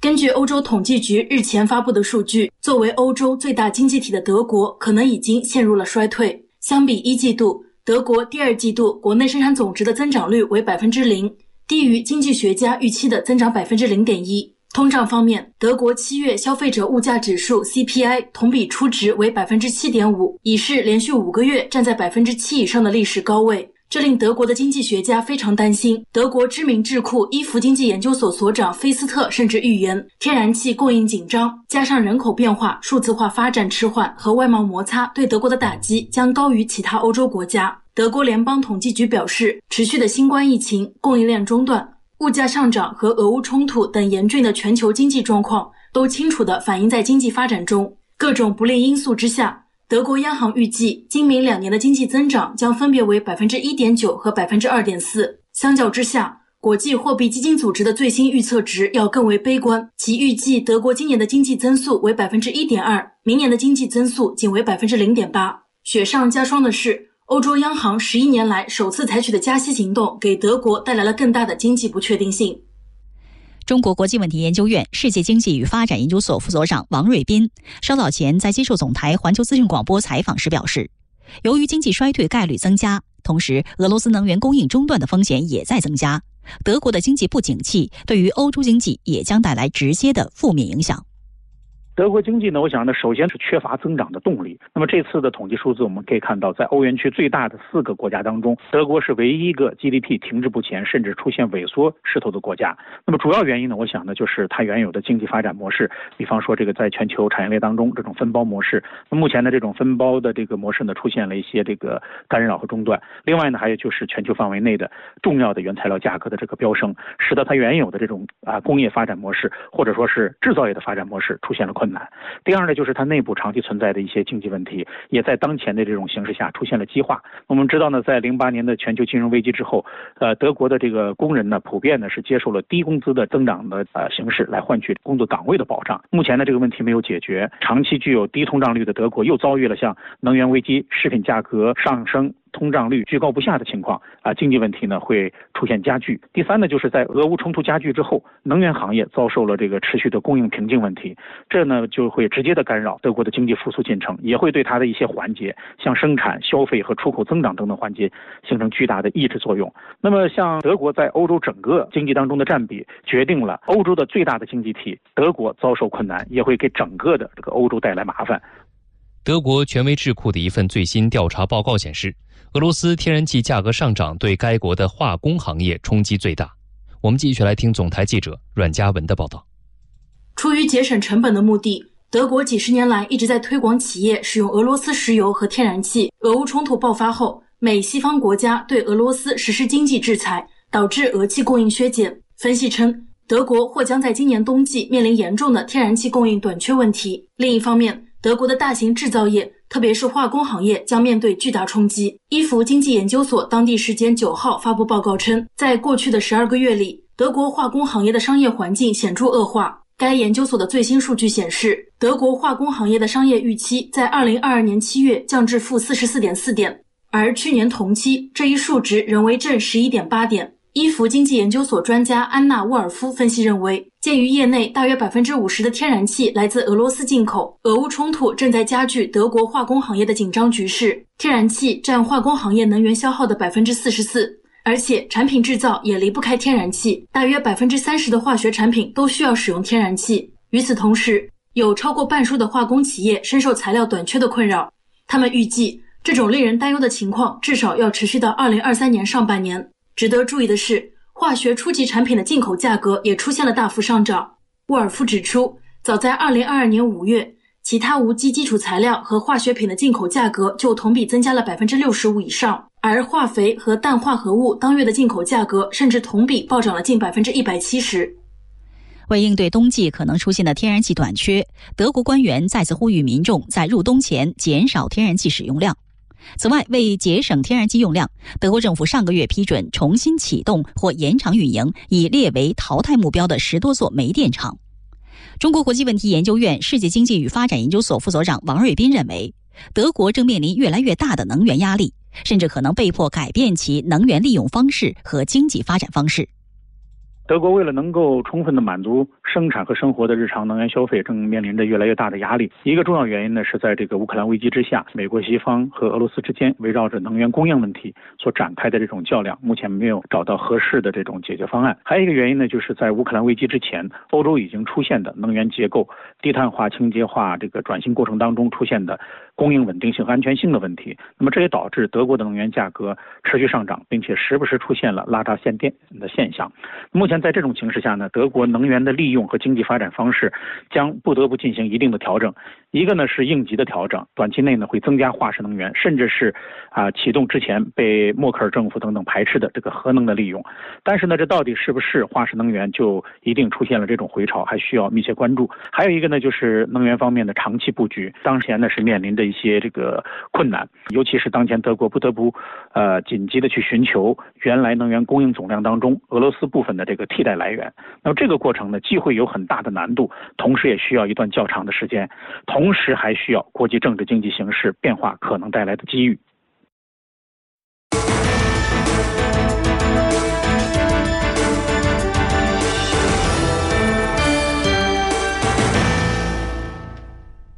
根据欧洲统计局日前发布的数据，作为欧洲最大经济体的德国，可能已经陷入了衰退。相比一季度，德国第二季度国内生产总值的增长率为百分之零，低于经济学家预期的增长百分之零点一。通胀方面，德国七月消费者物价指数 CPI 同比初值为百分之七点五，已是连续五个月站在百分之七以上的历史高位。这令德国的经济学家非常担心。德国知名智库伊弗经济研究所所长菲斯特甚至预言，天然气供应紧张，加上人口变化、数字化发展迟缓和外贸摩擦，对德国的打击将高于其他欧洲国家。德国联邦统计局表示，持续的新冠疫情、供应链中断、物价上涨和俄乌冲突等严峻的全球经济状况，都清楚地反映在经济发展中。各种不利因素之下。德国央行预计，今明两年的经济增长将分别为百分之一点九和百分之二点四。相较之下，国际货币基金组织的最新预测值要更为悲观，其预计德国今年的经济增速为百分之一点二，明年的经济增速仅为百分之零点八。雪上加霜的是，欧洲央行十一年来首次采取的加息行动，给德国带来了更大的经济不确定性。中国国际问题研究院世界经济与发展研究所副所长王瑞斌稍早前在接受总台环球资讯广播采访时表示，由于经济衰退概率增加，同时俄罗斯能源供应中断的风险也在增加。德国的经济不景气，对于欧洲经济也将带来直接的负面影响。德国经济呢，我想呢，首先是缺乏增长的动力。那么这次的统计数字，我们可以看到，在欧元区最大的四个国家当中，德国是唯一一个 GDP 停滞不前，甚至出现萎缩势头的国家。那么主要原因呢，我想呢，就是它原有的经济发展模式，比方说这个在全球产业链当中这种分包模式。那目前的这种分包的这个模式呢，出现了一些这个干扰和中断。另外呢，还有就是全球范围内的重要的原材料价格的这个飙升，使得它原有的这种啊工业发展模式，或者说是制造业的发展模式出现了困难。第二呢，就是它内部长期存在的一些经济问题，也在当前的这种形势下出现了激化。我们知道呢，在零八年的全球金融危机之后，呃，德国的这个工人呢，普遍呢是接受了低工资的增长的呃形式来换取工作岗位的保障。目前呢，这个问题没有解决，长期具有低通胀率的德国又遭遇了像能源危机、食品价格上升。通胀率居高不下的情况啊，经济问题呢会出现加剧。第三呢，就是在俄乌冲突加剧之后，能源行业遭受了这个持续的供应瓶颈问题，这呢就会直接的干扰德国的经济复苏进程，也会对它的一些环节，像生产、消费和出口增长等等环节形成巨大的抑制作用。那么，像德国在欧洲整个经济当中的占比，决定了欧洲的最大的经济体德国遭受困难，也会给整个的这个欧洲带来麻烦。德国权威智库的一份最新调查报告显示。俄罗斯天然气价格上涨对该国的化工行业冲击最大。我们继续来听总台记者阮嘉文的报道。出于节省成本的目的，德国几十年来一直在推广企业使用俄罗斯石油和天然气。俄乌冲突爆发后，美西方国家对俄罗斯实施经济制裁，导致俄气供应削减。分析称，德国或将在今年冬季面临严重的天然气供应短缺问题。另一方面，德国的大型制造业。特别是化工行业将面对巨大冲击。伊弗经济研究所当地时间九号发布报告称，在过去的十二个月里，德国化工行业的商业环境显著恶化。该研究所的最新数据显示，德国化工行业的商业预期在二零二二年七月降至负四十四点四点，而去年同期这一数值仍为正十一点八点。伊弗经济研究所专家安娜沃尔夫分析认为，鉴于业内大约百分之五十的天然气来自俄罗斯进口，俄乌冲突正在加剧德国化工行业的紧张局势。天然气占化工行业能源消耗的百分之四十四，而且产品制造也离不开天然气，大约百分之三十的化学产品都需要使用天然气。与此同时，有超过半数的化工企业深受材料短缺的困扰。他们预计，这种令人担忧的情况至少要持续到二零二三年上半年。值得注意的是，化学初级产品的进口价格也出现了大幅上涨。沃尔夫指出，早在2022年5月，其他无机基础材料和化学品的进口价格就同比增加了65%以上，而化肥和氮化合物当月的进口价格甚至同比暴涨了近170%。为应对冬季可能出现的天然气短缺，德国官员再次呼吁民众在入冬前减少天然气使用量。此外，为节省天然气用量，德国政府上个月批准重新启动或延长运营已列为淘汰目标的十多座煤电厂。中国国际问题研究院世界经济与发展研究所副所长王瑞斌认为，德国正面临越来越大的能源压力，甚至可能被迫改变其能源利用方式和经济发展方式。德国为了能够充分的满足生产和生活的日常能源消费，正面临着越来越大的压力。一个重要原因呢，是在这个乌克兰危机之下，美国西方和俄罗斯之间围绕着能源供应问题所展开的这种较量，目前没有找到合适的这种解决方案。还有一个原因呢，就是在乌克兰危机之前，欧洲已经出现的能源结构低碳化、清洁化这个转型过程当中出现的供应稳定性和安全性的问题。那么这也导致德国的能源价格持续上涨，并且时不时出现了拉闸限电的现象。目前。在这种形势下呢，德国能源的利用和经济发展方式将不得不进行一定的调整。一个呢是应急的调整，短期内呢会增加化石能源，甚至是啊启动之前被默克尔政府等等排斥的这个核能的利用。但是呢，这到底是不是化石能源就一定出现了这种回潮，还需要密切关注。还有一个呢就是能源方面的长期布局，当前呢是面临着一些这个困难，尤其是当前德国不得不呃紧急的去寻求原来能源供应总量当中俄罗斯部分的这个替代来源。那么这个过程呢，既会有很大的难度，同时也需要一段较长的时间。同同时还需要国际政治经济形势变化可能带来的机遇。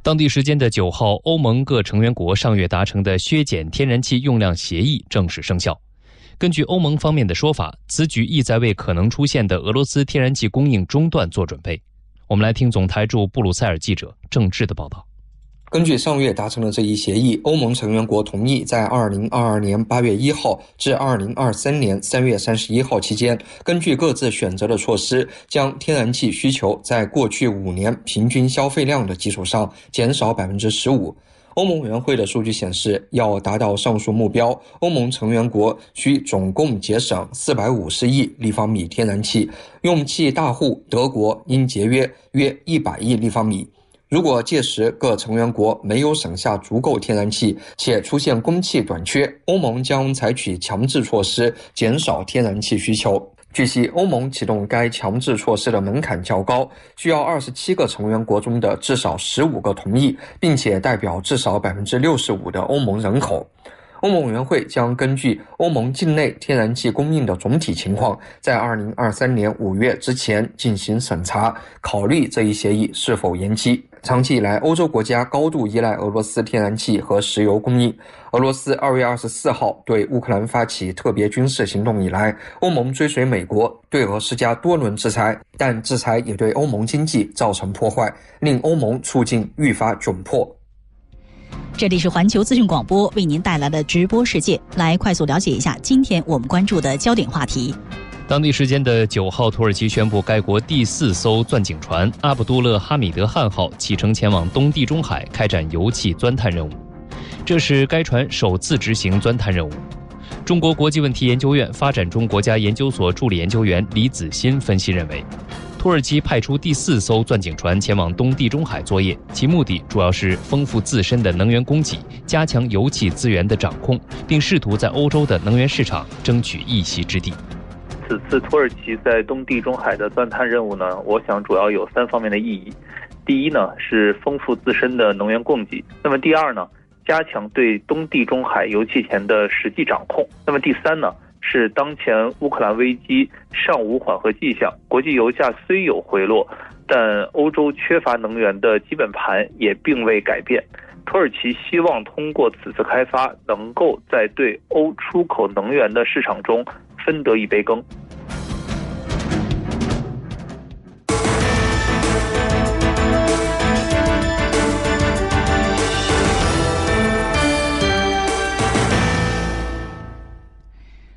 当地时间的九号，欧盟各成员国上月达成的削减天然气用量协议正式生效。根据欧盟方面的说法，此举意在为可能出现的俄罗斯天然气供应中断做准备。我们来听总台驻布鲁塞尔记者郑智的报道。根据上月达成的这一协议，欧盟成员国同意在二零二二年八月一号至二零二三年三月三十一号期间，根据各自选择的措施，将天然气需求在过去五年平均消费量的基础上减少百分之十五。欧盟委员会的数据显示，要达到上述目标，欧盟成员国需总共节省四百五十亿立方米天然气，用气大户德国应节约约一百亿立方米。如果届时各成员国没有省下足够天然气，且出现供气短缺，欧盟将采取强制措施减少天然气需求。据悉，欧盟启动该强制措施的门槛较高，需要二十七个成员国中的至少十五个同意，并且代表至少百分之六十五的欧盟人口。欧盟委员会将根据欧盟境内天然气供应的总体情况，在二零二三年五月之前进行审查，考虑这一协议是否延期。长期以来，欧洲国家高度依赖俄罗斯天然气和石油供应。俄罗斯二月二十四号对乌克兰发起特别军事行动以来，欧盟追随美国对俄施加多轮制裁，但制裁也对欧盟经济造成破坏，令欧盟处境愈发窘迫。这里是环球资讯广播为您带来的直播世界，来快速了解一下今天我们关注的焦点话题。当地时间的九号，土耳其宣布该国第四艘钻井船“阿卜杜勒哈米德汗号”启程前往东地中海开展油气钻探任务，这是该船首次执行钻探任务。中国国际问题研究院发展中国家研究所助理研究员李子欣分析认为，土耳其派出第四艘钻井船前往东地中海作业，其目的主要是丰富自身的能源供给，加强油气资源的掌控，并试图在欧洲的能源市场争取一席之地。此次土耳其在东地中海的钻探任务呢，我想主要有三方面的意义。第一呢，是丰富自身的能源供给；那么第二呢，加强对东地中海油气田的实际掌控；那么第三呢，是当前乌克兰危机尚无缓和迹象，国际油价虽有回落，但欧洲缺乏能源的基本盘也并未改变。土耳其希望通过此次开发，能够在对欧出口能源的市场中。分得一杯羹。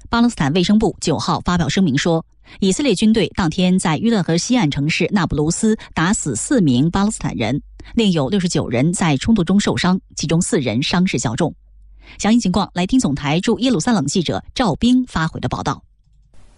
巴勒斯坦卫生部九号发表声明说，以色列军队当天在约旦河西岸城市那不鲁斯打死四名巴勒斯坦人，另有六十九人在冲突中受伤，其中四人伤势较重。详细情况，来听总台驻耶路撒冷记者赵兵发回的报道。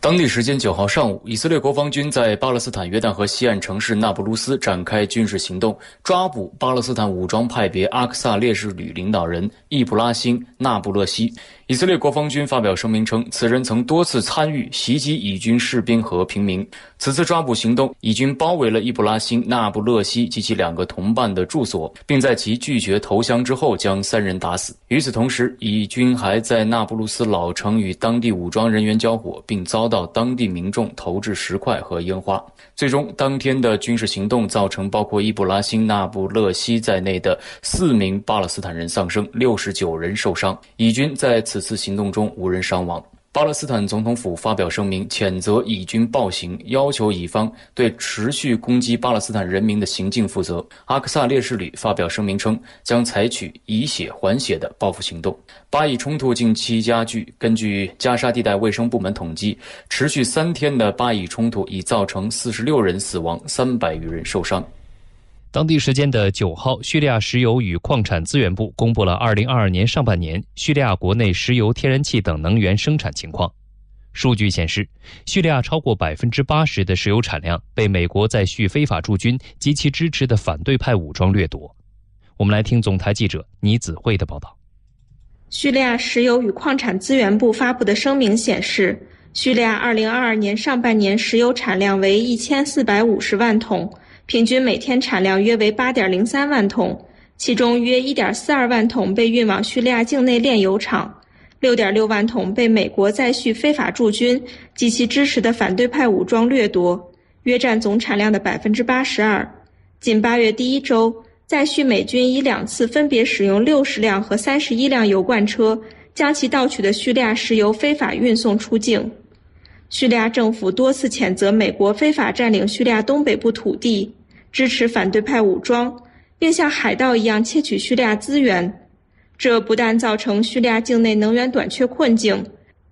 当地时间九号上午，以色列国防军在巴勒斯坦约旦河西岸城市那不勒斯展开军事行动，抓捕巴勒斯坦武装派别阿克萨烈士旅领导人易卜拉欣·那布勒西。以色列国防军发表声明称，此人曾多次参与袭击以军士兵和平民。此次抓捕行动，以军包围了伊布拉辛·纳布勒西及其两个同伴的住所，并在其拒绝投降之后将三人打死。与此同时，以军还在那不鲁斯老城与当地武装人员交火，并遭到当地民众投掷石块和烟花。最终，当天的军事行动造成包括伊布拉辛·纳布勒西在内的四名巴勒斯坦人丧生，六十九人受伤。以军在此。此次行动中无人伤亡。巴勒斯坦总统府发表声明，谴责以军暴行，要求以方对持续攻击巴勒斯坦人民的行径负责。阿克萨烈士旅发表声明称，将采取以血还血的报复行动。巴以冲突近期加剧，根据加沙地带卫生部门统计，持续三天的巴以冲突已造成四十六人死亡，三百余人受伤。当地时间的九号，叙利亚石油与矿产资源部公布了二零二二年上半年叙利亚国内石油、天然气等能源生产情况。数据显示，叙利亚超过百分之八十的石油产量被美国在叙非法驻军及其支持的反对派武装掠夺。我们来听总台记者倪子慧的报道。叙利亚石油与矿产资源部发布的声明显示，叙利亚二零二二年上半年石油产量为一千四百五十万桶。平均每天产量约为八点零三万桶，其中约一点四二万桶被运往叙利亚境内炼油厂，六点六万桶被美国在叙非法驻军及其支持的反对派武装掠夺，约占总产量的百分之八十二。仅八月第一周，在叙美军已两次分别使用六十辆和三十一辆油罐车，将其盗取的叙利亚石油非法运送出境。叙利亚政府多次谴责美国非法占领叙利亚东北部土地。支持反对派武装，并像海盗一样窃取叙利亚资源，这不但造成叙利亚境内能源短缺困境，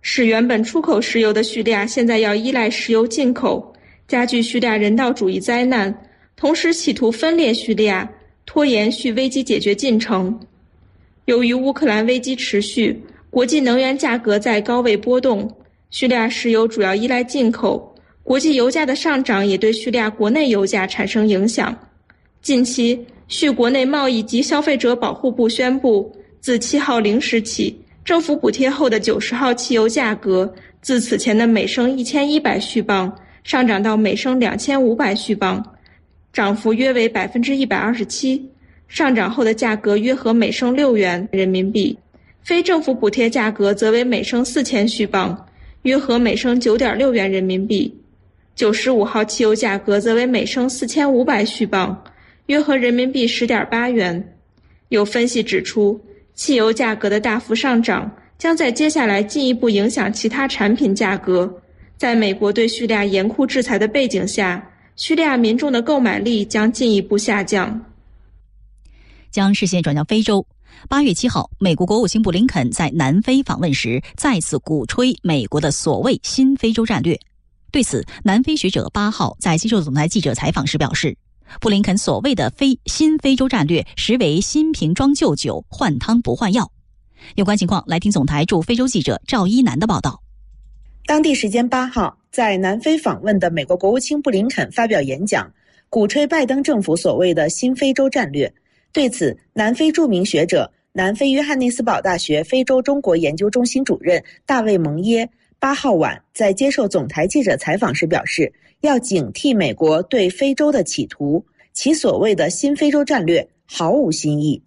使原本出口石油的叙利亚现在要依赖石油进口，加剧叙利亚人道主义灾难，同时企图分裂叙利亚，拖延叙危机解决进程。由于乌克兰危机持续，国际能源价格在高位波动，叙利亚石油主要依赖进口。国际油价的上涨也对叙利亚国内油价产生影响。近期，叙国内贸易及消费者保护部宣布，自七号零时起，政府补贴后的九十号汽油价格自此前的每升一千一百续镑上涨到每升两千五百续镑，涨幅约为百分之一百二十七。上涨后的价格约合每升六元人民币，非政府补贴价格则为每升四千续镑，约合每升九点六元人民币。九十五号汽油价格则为每升四千五百续镑，约合人民币十点八元。有分析指出，汽油价格的大幅上涨将在接下来进一步影响其他产品价格。在美国对叙利亚严酷制裁的背景下，叙利亚民众的购买力将进一步下降。将视线转向非洲。八月七号，美国国务卿布林肯在南非访问时，再次鼓吹美国的所谓“新非洲战略”。对此，南非学者八号在接受总台记者采访时表示，布林肯所谓的“非新非洲战略”实为新瓶装旧酒，换汤不换药。有关情况，来听总台驻非洲记者赵一楠的报道。当地时间八号，在南非访问的美国国务卿布林肯发表演讲，鼓吹拜登政府所谓的“新非洲战略”。对此，南非著名学者、南非约翰内斯堡大学非洲中国研究中心主任大卫蒙耶。八号晚在接受总台记者采访时表示，要警惕美国对非洲的企图，其所谓的新非洲战略毫无新意。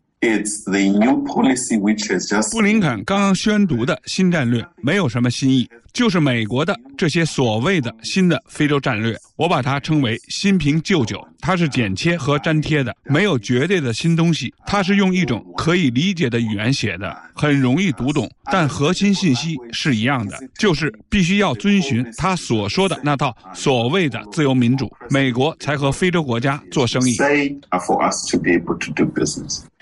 布林肯刚刚宣读的新战略没有什么新意，就是美国的这些所谓的新的非洲战略，我把它称为新瓶旧酒。它是剪切和粘贴的，没有绝对的新东西。它是用一种可以理解的语言写的，很容易读懂，但核心信息是一样的，就是必须要遵循他所说的那套所谓的自由民主，美国才和非洲国家做生意。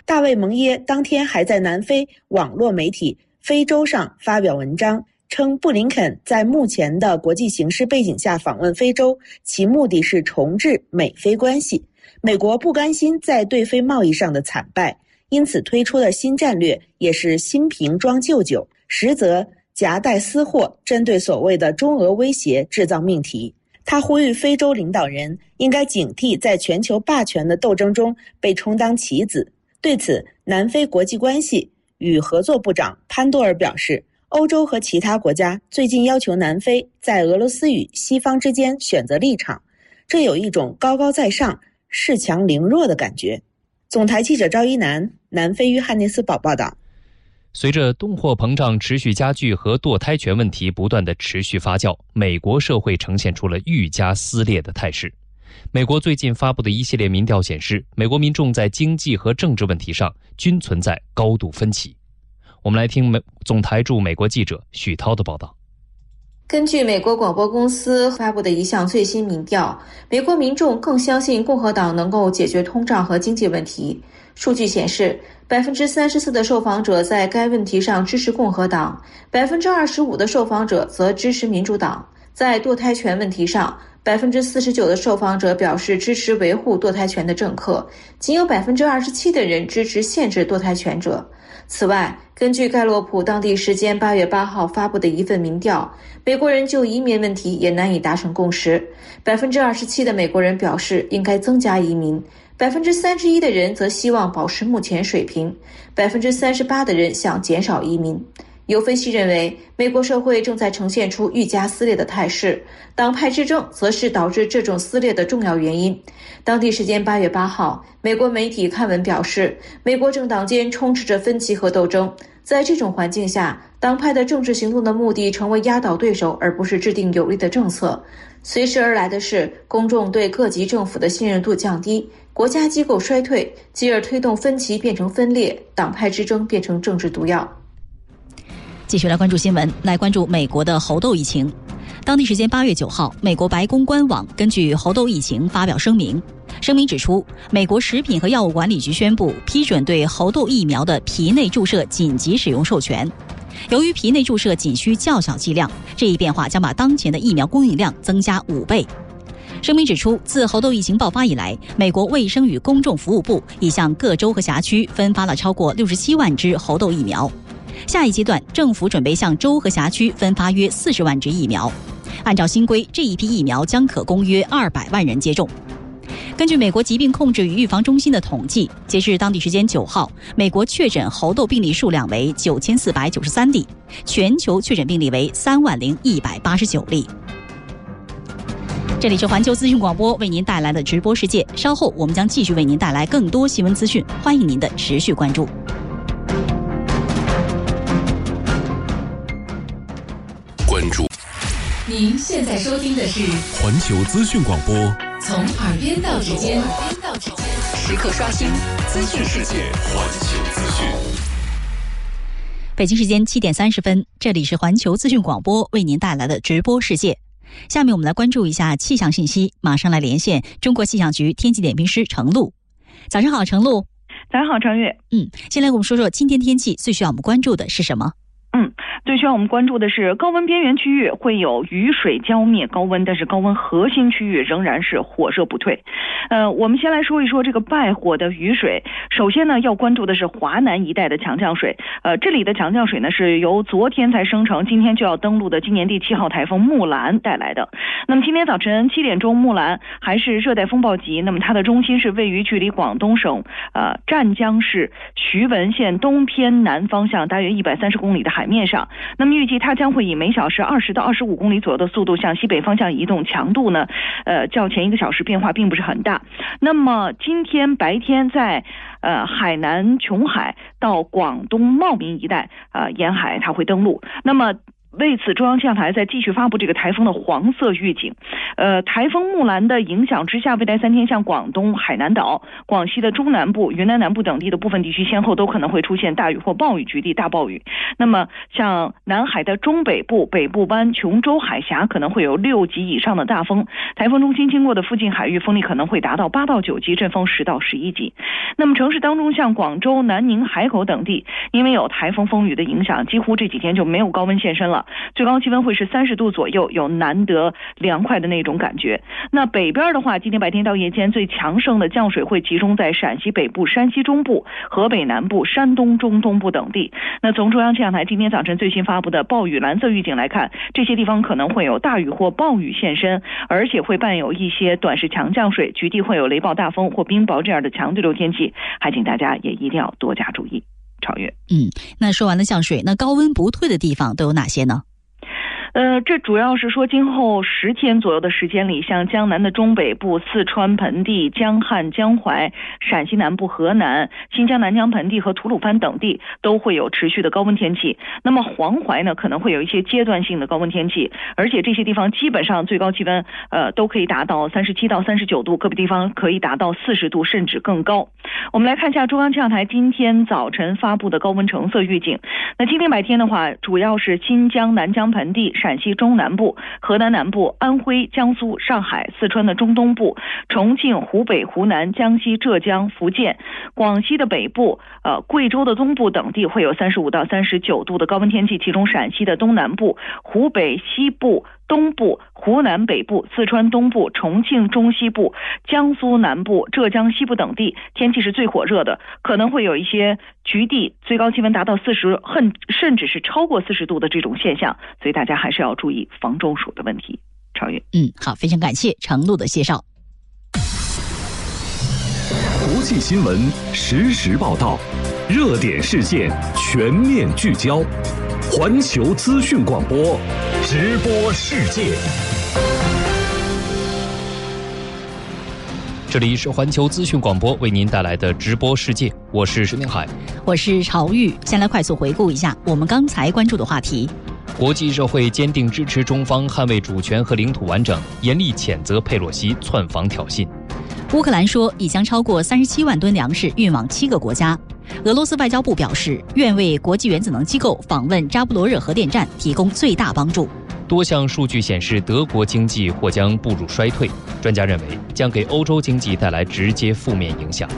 大卫蒙耶当天还在南非网络媒体《非洲》上发表文章，称布林肯在目前的国际形势背景下访问非洲，其目的是重置美非关系。美国不甘心在对非贸易上的惨败，因此推出的新战略也是新瓶装旧酒，实则夹带私货，针对所谓的中俄威胁制造命题。他呼吁非洲领导人应该警惕在全球霸权的斗争中被充当棋子。对此，南非国际关系与合作部长潘多尔表示，欧洲和其他国家最近要求南非在俄罗斯与西方之间选择立场，这有一种高高在上、恃强凌弱的感觉。总台记者赵一楠，南非约翰内斯堡报道。随着通货膨胀持续加剧和堕胎权问题不断的持续发酵，美国社会呈现出了愈加撕裂的态势。美国最近发布的一系列民调显示，美国民众在经济和政治问题上均存在高度分歧。我们来听美总台驻美国记者许涛的报道。根据美国广播公司发布的一项最新民调，美国民众更相信共和党能够解决通胀和经济问题。数据显示，百分之三十四的受访者在该问题上支持共和党，百分之二十五的受访者则支持民主党。在堕胎权问题上，百分之四十九的受访者表示支持维护堕胎权的政客，仅有百分之二十七的人支持限制堕胎权者。此外，根据盖洛普当地时间八月八号发布的一份民调，美国人就移民问题也难以达成共识。百分之二十七的美国人表示应该增加移民，百分之三十一的人则希望保持目前水平，百分之三十八的人想减少移民。有分析认为，美国社会正在呈现出愈加撕裂的态势，党派之争则是导致这种撕裂的重要原因。当地时间八月八号，美国媒体刊文表示，美国政党间充斥着分歧和斗争。在这种环境下，党派的政治行动的目的成为压倒对手，而不是制定有力的政策。随之而来的是公众对各级政府的信任度降低，国家机构衰退，继而推动分歧变成分裂，党派之争变成政治毒药。继续来关注新闻，来关注美国的猴痘疫情。当地时间八月九号，美国白宫官网根据猴痘疫情发表声明，声明指出，美国食品和药物管理局宣布批准对猴痘疫苗的皮内注射紧急使用授权。由于皮内注射仅需较小剂量，这一变化将把当前的疫苗供应量增加五倍。声明指出，自猴痘疫情爆发以来，美国卫生与公众服务部已向各州和辖区分发了超过六十七万支猴痘疫苗。下一阶段，政府准备向州和辖区分发约四十万支疫苗。按照新规，这一批疫苗将可供约二百万人接种。根据美国疾病控制与预防中心的统计，截至当地时间九号，美国确诊猴痘病例数量为九千四百九十三例，全球确诊病例为三万零一百八十九例。这里是环球资讯广播为您带来的直播世界，稍后我们将继续为您带来更多新闻资讯，欢迎您的持续关注。您现在收听的是环球资讯广播，从耳边到指尖，时刻刷新资讯世界。环球资讯。北京时间七点三十分，这里是环球资讯广播为您带来的直播世界。下面我们来关注一下气象信息，马上来连线中国气象局天气点评师程璐。早上好，程璐。早上好，程月。嗯，先来跟我们说说今天天气最需要我们关注的是什么？嗯，最需要我们关注的是高温边缘区域会有雨水浇灭高温，但是高温核心区域仍然是火热不退。呃，我们先来说一说这个败火的雨水。首先呢，要关注的是华南一带的强降水。呃，这里的强降水呢是由昨天才生成，今天就要登陆的今年第七号台风木兰带来的。那么今天早晨七点钟，木兰还是热带风暴级，那么它的中心是位于距离广东省呃湛江市徐闻县东偏南方向大约一百三十公里的。海面上，那么预计它将会以每小时二十到二十五公里左右的速度向西北方向移动，强度呢，呃，较前一个小时变化并不是很大。那么今天白天在呃海南琼海到广东茂名一带呃沿海它会登陆。那么。为此，中央气象台在继续发布这个台风的黄色预警。呃，台风木兰的影响之下，未来三天，像广东海南岛、广西的中南部、云南南部等地的部分地区，先后都可能会出现大雨或暴雨，局地大暴雨。那么，像南海的中北部、北部湾、琼州海峡可能会有六级以上的大风。台风中心经过的附近海域，风力可能会达到八到九级，阵风十到十一级。那么，城市当中，像广州、南宁、海口等地，因为有台风风雨的影响，几乎这几天就没有高温现身了。最高气温会是三十度左右，有难得凉快的那种感觉。那北边的话，今天白天到夜间最强盛的降水会集中在陕西北部、山西中部、河北南部、山东中东部等地。那从中央气象台今天早晨最新发布的暴雨蓝色预警来看，这些地方可能会有大雨或暴雨现身，而且会伴有一些短时强降水，局地会有雷暴大风或冰雹这样的强对流天气，还请大家也一定要多加注意。超越，嗯，那说完了降水，那高温不退的地方都有哪些呢？呃，这主要是说，今后十天左右的时间里，像江南的中北部、四川盆地、江汉、江淮、陕西南部、河南、新疆南疆盆地和吐鲁番等地都会有持续的高温天气。那么黄淮呢，可能会有一些阶段性的高温天气，而且这些地方基本上最高气温呃都可以达到三十七到三十九度，个别地方可以达到四十度甚至更高。我们来看一下中央气象台今天早晨发布的高温橙色预警。那今天白天的话，主要是新疆、南疆盆地、陕西中南部、河南南部、安徽、江苏、上海、四川的中东部、重庆、湖北、湖南、江西、浙江、福建、广西的北部、呃贵州的东部等地会有三十五到三十九度的高温天气，其中陕西的东南部、湖北西部。东部、湖南北部、四川东部、重庆中西部、江苏南部、浙江西部等地天气是最火热的，可能会有一些局地最高气温达到四十，甚甚至是超过四十度的这种现象，所以大家还是要注意防中暑的问题。超越，嗯，好，非常感谢程璐的介绍。国际新闻实时报道，热点事件全面聚焦，环球资讯广播。直播世界，这里是环球资讯广播为您带来的直播世界，我是石宁海，我是朝玉。先来快速回顾一下我们刚才关注的话题：国际社会坚定支持中方捍卫主权和领土完整，严厉谴责佩洛西窜访挑衅；乌克兰说已将超过三十七万吨粮食运往七个国家。俄罗斯外交部表示，愿为国际原子能机构访问扎布罗热核电站提供最大帮助。多项数据显示，德国经济或将步入衰退，专家认为将给欧洲经济带来直接负面影响。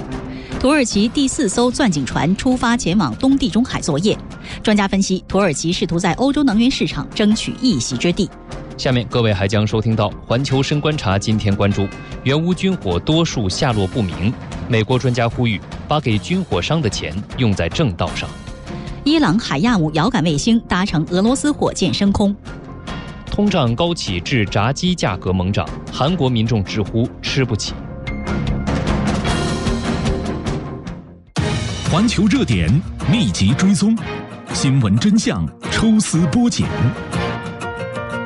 土耳其第四艘钻井船出发前往东地中海作业，专家分析，土耳其试图在欧洲能源市场争取一席之地。下面各位还将收听到环球深观察，今天关注原乌军火多数下落不明。美国专家呼吁，把给军火商的钱用在正道上。伊朗海亚五遥感卫星搭乘俄罗斯火箭升空。通胀高企致炸鸡价格猛涨，韩国民众直呼吃不起。环球热点密集追踪，新闻真相抽丝剥茧。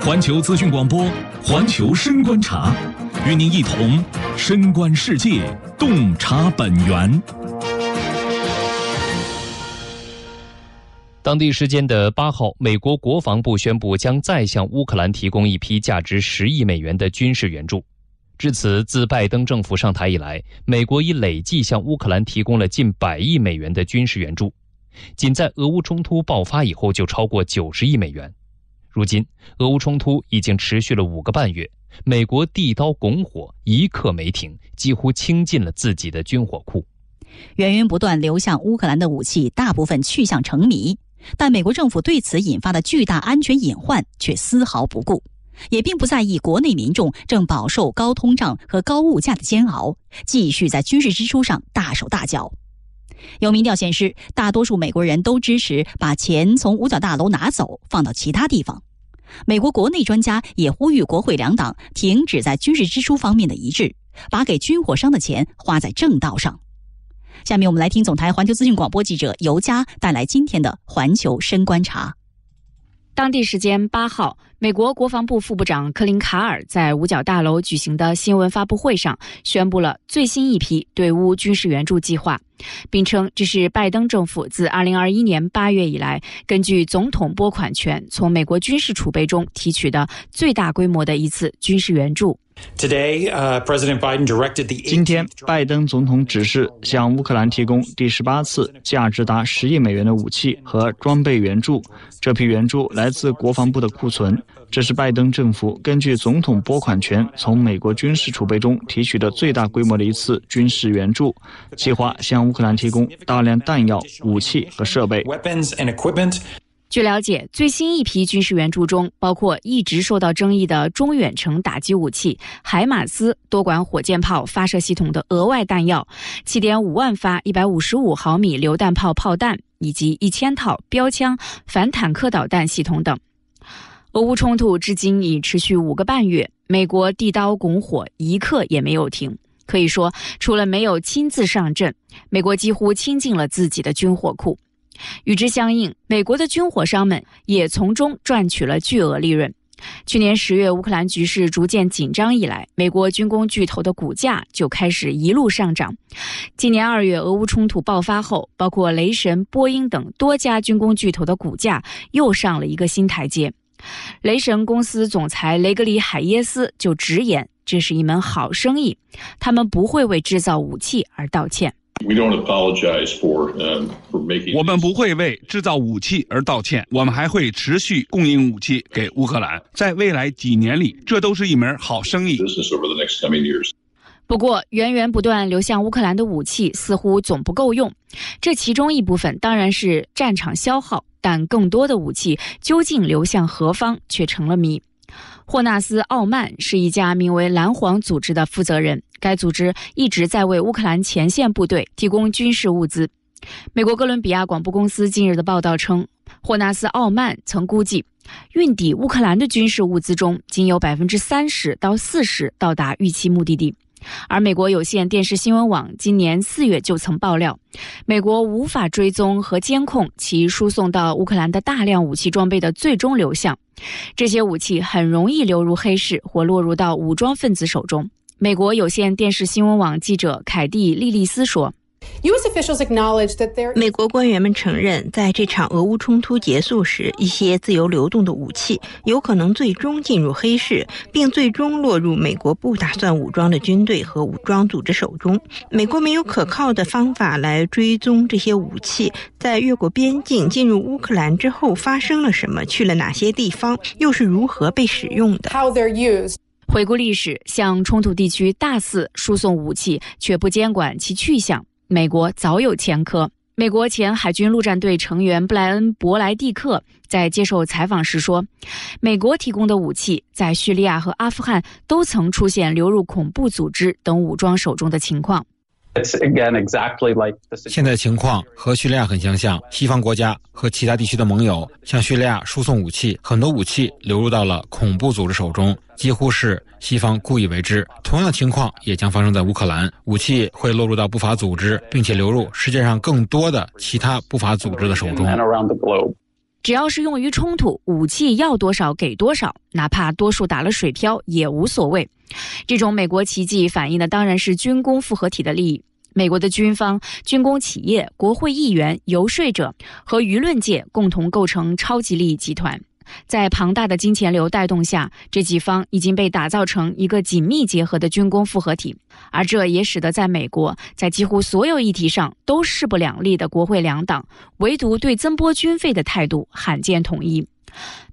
环球资讯广播，环球深观察，与您一同。深观世界，洞察本源。当地时间的八号，美国国防部宣布将再向乌克兰提供一批价值十亿美元的军事援助。至此，自拜登政府上台以来，美国已累计向乌克兰提供了近百亿美元的军事援助。仅在俄乌冲突爆发以后，就超过九十亿美元。如今，俄乌冲突已经持续了五个半月。美国地刀拱火，一刻没停，几乎倾尽了自己的军火库。源源不断流向乌克兰的武器，大部分去向成谜。但美国政府对此引发的巨大安全隐患却丝毫不顾，也并不在意国内民众正饱受高通胀和高物价的煎熬，继续在军事支出上大手大脚。有民调显示，大多数美国人都支持把钱从五角大楼拿走，放到其他地方。美国国内专家也呼吁国会两党停止在军事支出方面的一致，把给军火商的钱花在正道上。下面我们来听总台环球资讯广播记者尤佳带来今天的环球深观察。当地时间八号，美国国防部副部长克林卡尔在五角大楼举行的新闻发布会上宣布了最新一批对乌军事援助计划，并称这是拜登政府自2021年8月以来根据总统拨款权从美国军事储备中提取的最大规模的一次军事援助。Today, President Biden directed the. 今天，拜登总统指示向乌克兰提供第十八次价值达十亿美元的武器和装备援助。这批援助来自国防部的库存。这是拜登政府根据总统拨款权从美国军事储备中提取的最大规模的一次军事援助。计划向乌克兰提供大量弹药、武器和设备。据了解，最新一批军事援助中包括一直受到争议的中远程打击武器海马斯多管火箭炮发射系统的额外弹药、七点五万发一百五十五毫米榴弹炮炮弹以及一千套标枪反坦克导弹系统等。俄乌冲突至今已持续五个半月，美国地刀拱火一刻也没有停。可以说，除了没有亲自上阵，美国几乎倾尽了自己的军火库。与之相应，美国的军火商们也从中赚取了巨额利润。去年十月，乌克兰局势逐渐紧张以来，美国军工巨头的股价就开始一路上涨。今年二月，俄乌冲突爆发后，包括雷神、波音等多家军工巨头的股价又上了一个新台阶。雷神公司总裁雷格里海耶斯就直言：“这是一门好生意，他们不会为制造武器而道歉。”我们不会为制造武器而道歉，我们还会持续供应武器给乌克兰。在未来几年里，这都是一门好生意。不过，源源不断流向乌克兰的武器似乎总不够用，这其中一部分当然是战场消耗，但更多的武器究竟流向何方却成了谜。霍纳斯·奥曼是一家名为蓝黄组织的负责人，该组织一直在为乌克兰前线部队提供军事物资。美国哥伦比亚广播公司近日的报道称，霍纳斯·奥曼曾估计，运抵乌克兰的军事物资中仅有百分之三十到四十到达预期目的地。而美国有线电视新闻网今年四月就曾爆料，美国无法追踪和监控其输送到乌克兰的大量武器装备的最终流向，这些武器很容易流入黑市或落入到武装分子手中。美国有线电视新闻网记者凯蒂·莉莉丝说。美国官员们承认，在这场俄乌冲突结束时，一些自由流动的武器有可能最终进入黑市，并最终落入美国不打算武装的军队和武装组织手中。美国没有可靠的方法来追踪这些武器在越过边境进入乌克兰之后发生了什么，去了哪些地方，又是如何被使用的。回顾历史，向冲突地区大肆输送武器却不监管其去向。美国早有前科。美国前海军陆战队成员布莱恩·伯莱蒂克在接受采访时说：“美国提供的武器在叙利亚和阿富汗都曾出现流入恐怖组织等武装手中的情况。”现在情况和叙利亚很相像，西方国家和其他地区的盟友向叙利亚输送武器，很多武器流入到了恐怖组织手中，几乎是西方故意为之。同样的情况也将发生在乌克兰，武器会落入到不法组织，并且流入世界上更多的其他不法组织的手中。只要是用于冲突，武器要多少给多少，哪怕多数打了水漂也无所谓。这种美国奇迹反映的当然是军工复合体的利益。美国的军方、军工企业、国会议员、游说者和舆论界共同构成超级利益集团，在庞大的金钱流带动下，这几方已经被打造成一个紧密结合的军工复合体。而这也使得在美国，在几乎所有议题上都势不两立的国会两党，唯独对增拨军费的态度罕见统一。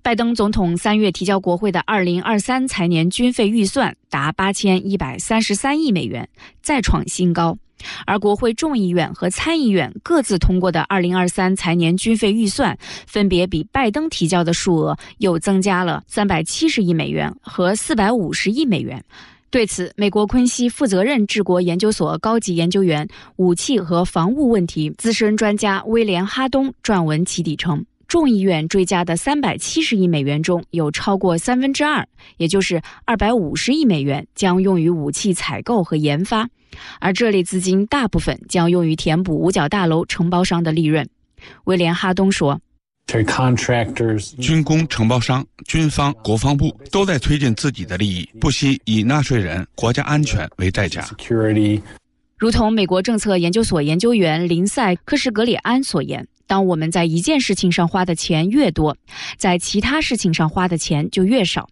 拜登总统三月提交国会的二零二三财年军费预算达八千一百三十三亿美元，再创新高。而国会众议院和参议院各自通过的二零二三财年军费预算，分别比拜登提交的数额又增加了三百七十亿美元和四百五十亿美元。对此，美国昆西负责任治国研究所高级研究员、武器和防务问题资深专家威廉哈东撰文起底称。众议院追加的三百七十亿美元中有超过三分之二，也就是二百五十亿美元将用于武器采购和研发，而这类资金大部分将用于填补五角大楼承包商的利润。威廉哈东说：“ 军工承包商、军方、国防部都在推进自己的利益，不惜以纳税人、国家安全为代价。”如同美国政策研究所研究员林赛·科什格里安所言。当我们在一件事情上花的钱越多，在其他事情上花的钱就越少。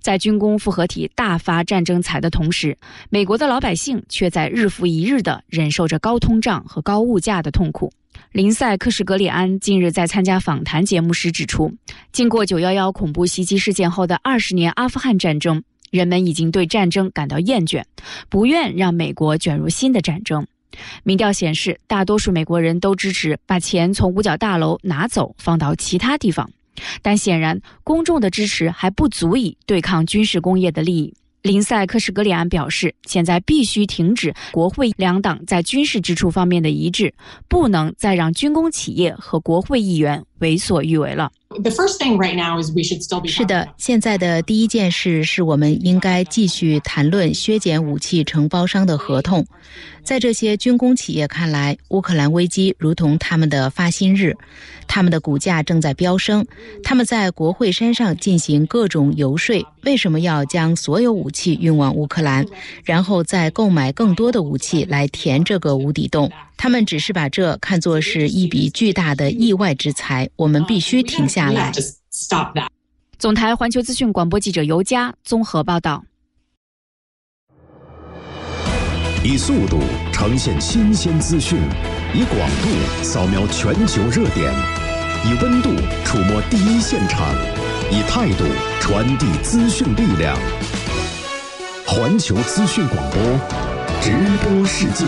在军工复合体大发战争财的同时，美国的老百姓却在日复一日地忍受着高通胀和高物价的痛苦。林赛·克什格里安近日在参加访谈节目时指出，经过九幺幺恐怖袭击事件后的二十年阿富汗战争，人们已经对战争感到厌倦，不愿让美国卷入新的战争。民调显示，大多数美国人都支持把钱从五角大楼拿走，放到其他地方。但显然，公众的支持还不足以对抗军事工业的利益。林赛·克什格里安表示，现在必须停止国会两党在军事支出方面的一致，不能再让军工企业和国会议员为所欲为了。The first thing right now is we should stop 是的，现在的第一件事是我们应该继续谈论削减武器承包商的合同。在这些军工企业看来，乌克兰危机如同他们的发薪日，他们的股价正在飙升。他们在国会山上进行各种游说：为什么要将所有武器运往乌克兰，然后再购买更多的武器来填这个无底洞？他们只是把这看作是一笔巨大的意外之财。我们必须停下来。总台环球资讯广播记者尤佳综合报道。以速度呈现新鲜资讯，以广度扫描全球热点，以温度触摸第一现场，以态度传递资讯力量。环球资讯广播，直播世界。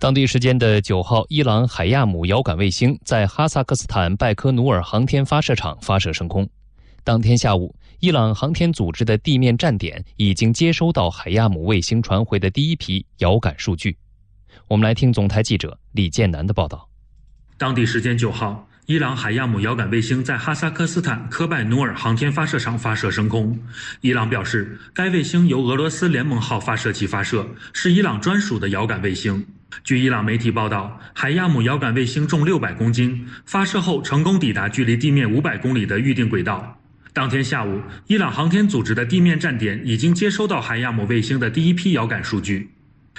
当地时间的九号，伊朗海亚姆遥感卫星在哈萨克斯坦拜科努尔航天发射场发射升空。当天下午，伊朗航天组织的地面站点已经接收到海亚姆卫星传回的第一批遥感数据。我们来听总台记者李建南的报道。当地时间九号。伊朗海亚姆遥感卫星在哈萨克斯坦科拜努尔航天发射场发射升空。伊朗表示，该卫星由俄罗斯联盟号发射器发射，是伊朗专属的遥感卫星。据伊朗媒体报道，海亚姆遥感卫星重六百公斤，发射后成功抵达距离地面五百公里的预定轨道。当天下午，伊朗航天组织的地面站点已经接收到海亚姆卫星的第一批遥感数据。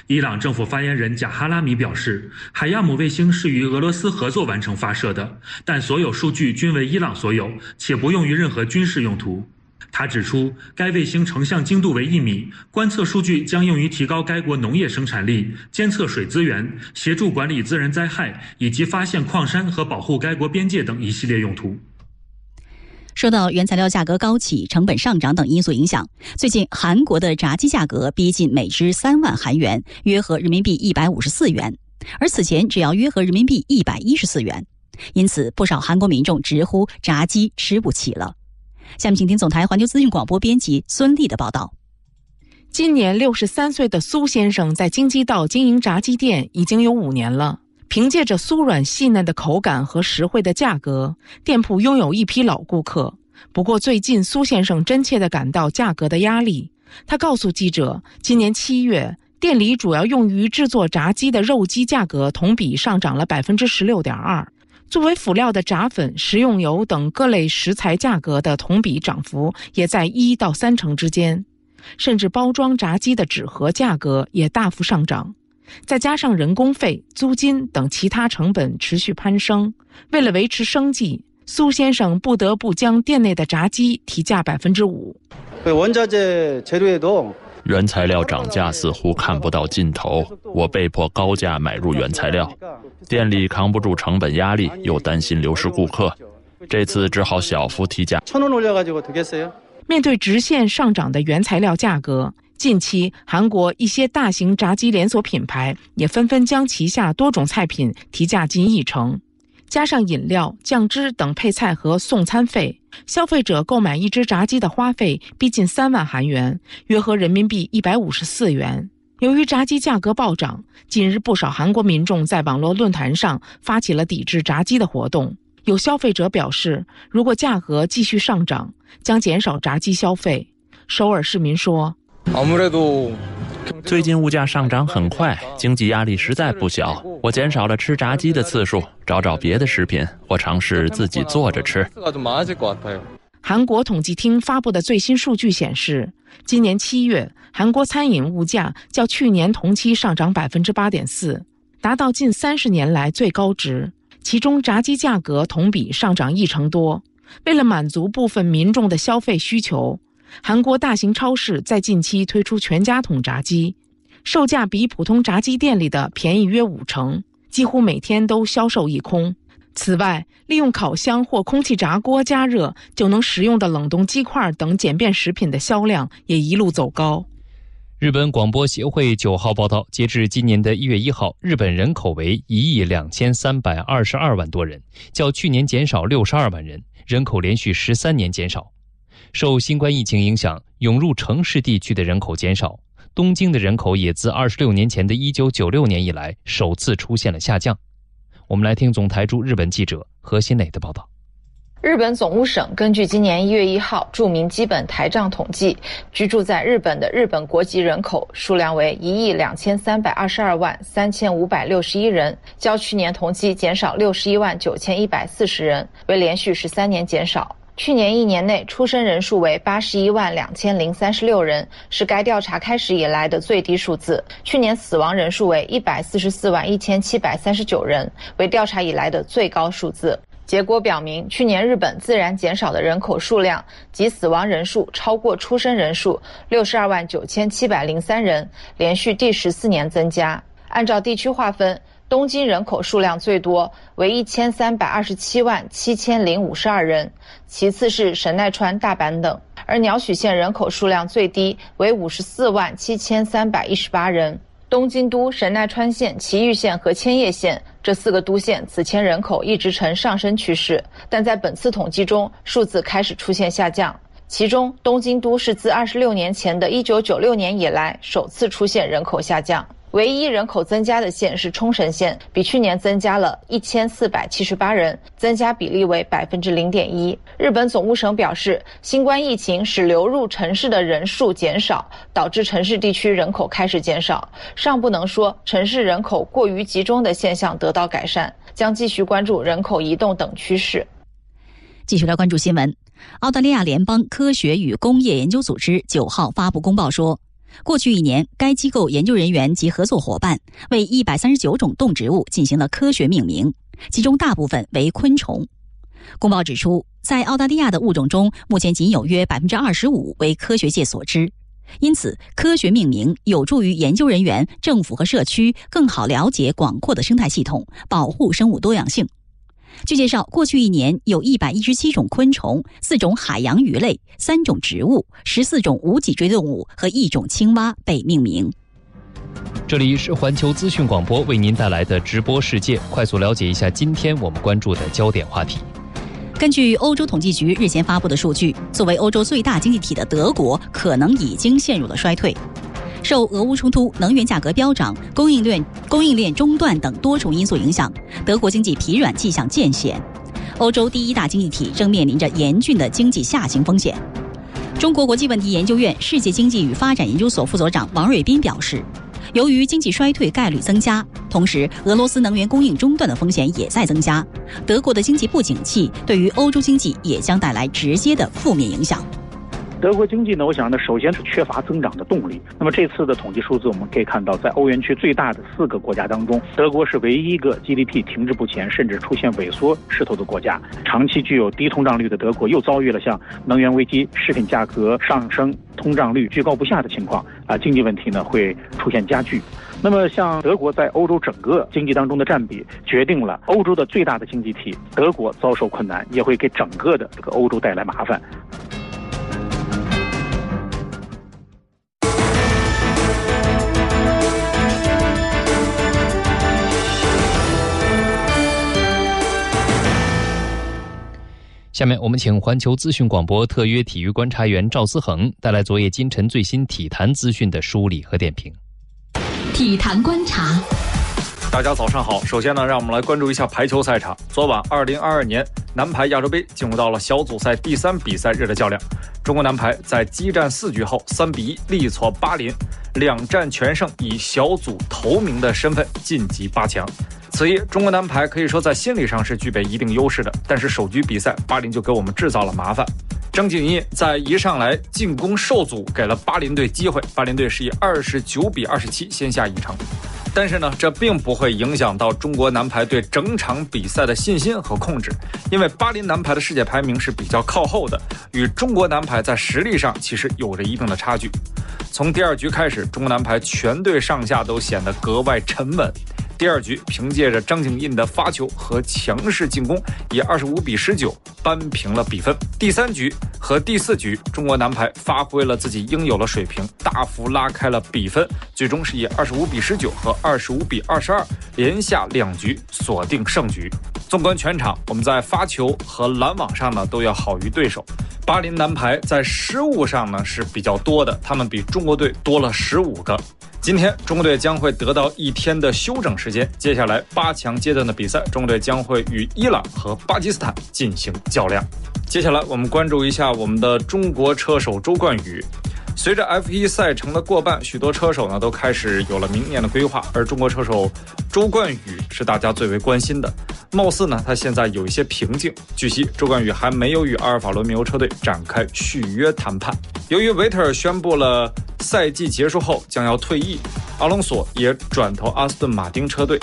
伊朗政府发言人贾哈拉米表示，海亚姆卫星是与俄罗斯合作完成发射的，但所有数据均为伊朗所有，且不用于任何军事用途。他指出，该卫星成像精度为一米，观测数据将用于提高该国农业生产力、监测水资源、协助管理自然灾害以及发现矿山和保护该国边界等一系列用途。受到原材料价格高企、成本上涨等因素影响，最近韩国的炸鸡价格逼近每只三万韩元，约合人民币一百五十四元，而此前只要约合人民币一百一十四元，因此不少韩国民众直呼炸鸡吃不起了。下面请听总台环球资讯广播编辑孙丽的报道。今年六十三岁的苏先生在京畿道经营炸鸡店已经有五年了。凭借着酥软细嫩的口感和实惠的价格，店铺拥有一批老顾客。不过，最近苏先生真切地感到价格的压力。他告诉记者，今年七月，店里主要用于制作炸鸡的肉鸡价格同比上涨了百分之十六点二。作为辅料的炸粉、食用油等各类食材价格的同比涨幅也在一到三成之间，甚至包装炸鸡的纸盒价格也大幅上涨。再加上人工费、租金等其他成本持续攀升，为了维持生计，苏先生不得不将店内的炸鸡提价百分之五。原材料涨价似乎看不到尽头，我被迫高价买入原材料，店里扛不住成本压力，又担心流失顾客，这次只好小幅提价。面对直线上涨的原材料价格。近期，韩国一些大型炸鸡连锁品牌也纷纷将旗下多种菜品提价近一成，加上饮料、酱汁等配菜和送餐费，消费者购买一只炸鸡的花费逼近三万韩元，约合人民币一百五十四元。由于炸鸡价格暴涨，近日不少韩国民众在网络论坛上发起了抵制炸鸡的活动。有消费者表示，如果价格继续上涨，将减少炸鸡消费。首尔市民说。最近物价上涨很快，经济压力实在不小。我减少了吃炸鸡的次数，找找别的食品，或尝试自己做着吃。韩国统计厅发布的最新数据显示，今年七月，韩国餐饮物价较去年同期上涨百分之八点四，达到近三十年来最高值。其中，炸鸡价格同比上涨一成多。为了满足部分民众的消费需求。韩国大型超市在近期推出全家桶炸鸡，售价比普通炸鸡店里的便宜约五成，几乎每天都销售一空。此外，利用烤箱或空气炸锅加热就能食用的冷冻鸡块等简便食品的销量也一路走高。日本广播协会九号报道，截至今年的一月一号，日本人口为一亿两千三百二十二万多人，较去年减少六十二万人，人口连续十三年减少。受新冠疫情影响，涌入城市地区的人口减少。东京的人口也自二十六年前的一九九六年以来首次出现了下降。我们来听总台驻日本记者何新磊的报道。日本总务省根据今年一月一号著名基本台账统计，居住在日本的日本国籍人口数量为一亿两千三百二十二万三千五百六十一人，较去年同期减少六十一万九千一百四十人，为连续十三年减少。去年一年内出生人数为八十一万两千零三十六人，是该调查开始以来的最低数字。去年死亡人数为一百四十四万一千七百三十九人，为调查以来的最高数字。结果表明，去年日本自然减少的人口数量及死亡人数超过出生人数六十二万九千七百零三人，连续第十四年增加。按照地区划分，东京人口数量最多，为一千三百二十七万七千零五十二人，其次是神奈川、大阪等。而鸟取县人口数量最低，为五十四万七千三百一十八人。东京都、神奈川县、埼玉县和千叶县这四个都县此前人口一直呈上升趋势，但在本次统计中，数字开始出现下降。其中，东京都是自二十六年前的一九九六年以来首次出现人口下降。唯一人口增加的县是冲绳县，比去年增加了一千四百七十八人，增加比例为百分之零点一。日本总务省表示，新冠疫情使流入城市的人数减少，导致城市地区人口开始减少，尚不能说城市人口过于集中的现象得到改善，将继续关注人口移动等趋势。继续来关注新闻，澳大利亚联邦科学与工业研究组织九号发布公报说。过去一年，该机构研究人员及合作伙伴为一百三十九种动植物进行了科学命名，其中大部分为昆虫。公报指出，在澳大利亚的物种中，目前仅有约百分之二十五为科学界所知，因此科学命名有助于研究人员、政府和社区更好了解广阔的生态系统，保护生物多样性。据介绍，过去一年有一百一十七种昆虫、四种海洋鱼类、三种植物、十四种无脊椎动物和一种青蛙被命名。这里是环球资讯广播为您带来的直播世界，快速了解一下今天我们关注的焦点话题。根据欧洲统计局日前发布的数据，作为欧洲最大经济体的德国可能已经陷入了衰退。受俄乌冲突、能源价格飙涨、供应链供应链中断等多重因素影响，德国经济疲软迹象渐显。欧洲第一大经济体正面临着严峻的经济下行风险。中国国际问题研究院世界经济与发展研究所副所长王瑞斌表示，由于经济衰退概率增加，同时俄罗斯能源供应中断的风险也在增加，德国的经济不景气对于欧洲经济也将带来直接的负面影响。德国经济呢，我想呢，首先是缺乏增长的动力。那么这次的统计数字，我们可以看到，在欧元区最大的四个国家当中，德国是唯一一个 GDP 停滞不前，甚至出现萎缩势头的国家。长期具有低通胀率的德国，又遭遇了像能源危机、食品价格上升、通胀率居高不下的情况啊，经济问题呢会出现加剧。那么像德国在欧洲整个经济当中的占比，决定了欧洲的最大的经济体德国遭受困难，也会给整个的这个欧洲带来麻烦。下面我们请环球资讯广播特约体育观察员赵思恒带来昨夜今晨最新体坛资讯的梳理和点评。体坛观察，大家早上好。首先呢，让我们来关注一下排球赛场。昨晚，二零二二年男排亚洲杯进入到了小组赛第三比赛日的较量。中国男排在激战四局后，三比一力挫巴林，两战全胜，以小组头名的身份晋级八强。此役，中国男排可以说在心理上是具备一定优势的，但是首局比赛，巴林就给我们制造了麻烦。张景毅在一上来进攻受阻，给了巴林队机会，巴林队是以二十九比二十七先下一城。但是呢，这并不会影响到中国男排对整场比赛的信心和控制，因为巴林男排的世界排名是比较靠后的，与中国男排在实力上其实有着一定的差距。从第二局开始，中国男排全队上下都显得格外沉稳。第二局，凭借着张景印的发球和强势进攻，以二十五比十九扳平了比分。第三局和第四局，中国男排发挥了自己应有的水平，大幅拉开了比分，最终是以二十五比十九和二十五比二十二连下两局锁定胜局。纵观全场，我们在发球和拦网上呢都要好于对手。巴林男排在失误上呢是比较多的，他们比中国队多了十五个。今天中国队将会得到一天的休整时间。接下来八强阶段的比赛，中国队将会与伊朗和巴基斯坦进行较量。接下来我们关注一下我们的中国车手周冠宇。随着 F1 赛程的过半，许多车手呢都开始有了明年的规划，而中国车手周冠宇是大家最为关心的。貌似呢，他现在有一些瓶颈。据悉，周冠宇还没有与阿尔法罗密欧车队展开续约谈判。由于维特尔宣布了赛季结束后将要退役，阿隆索也转投阿斯顿马丁车队。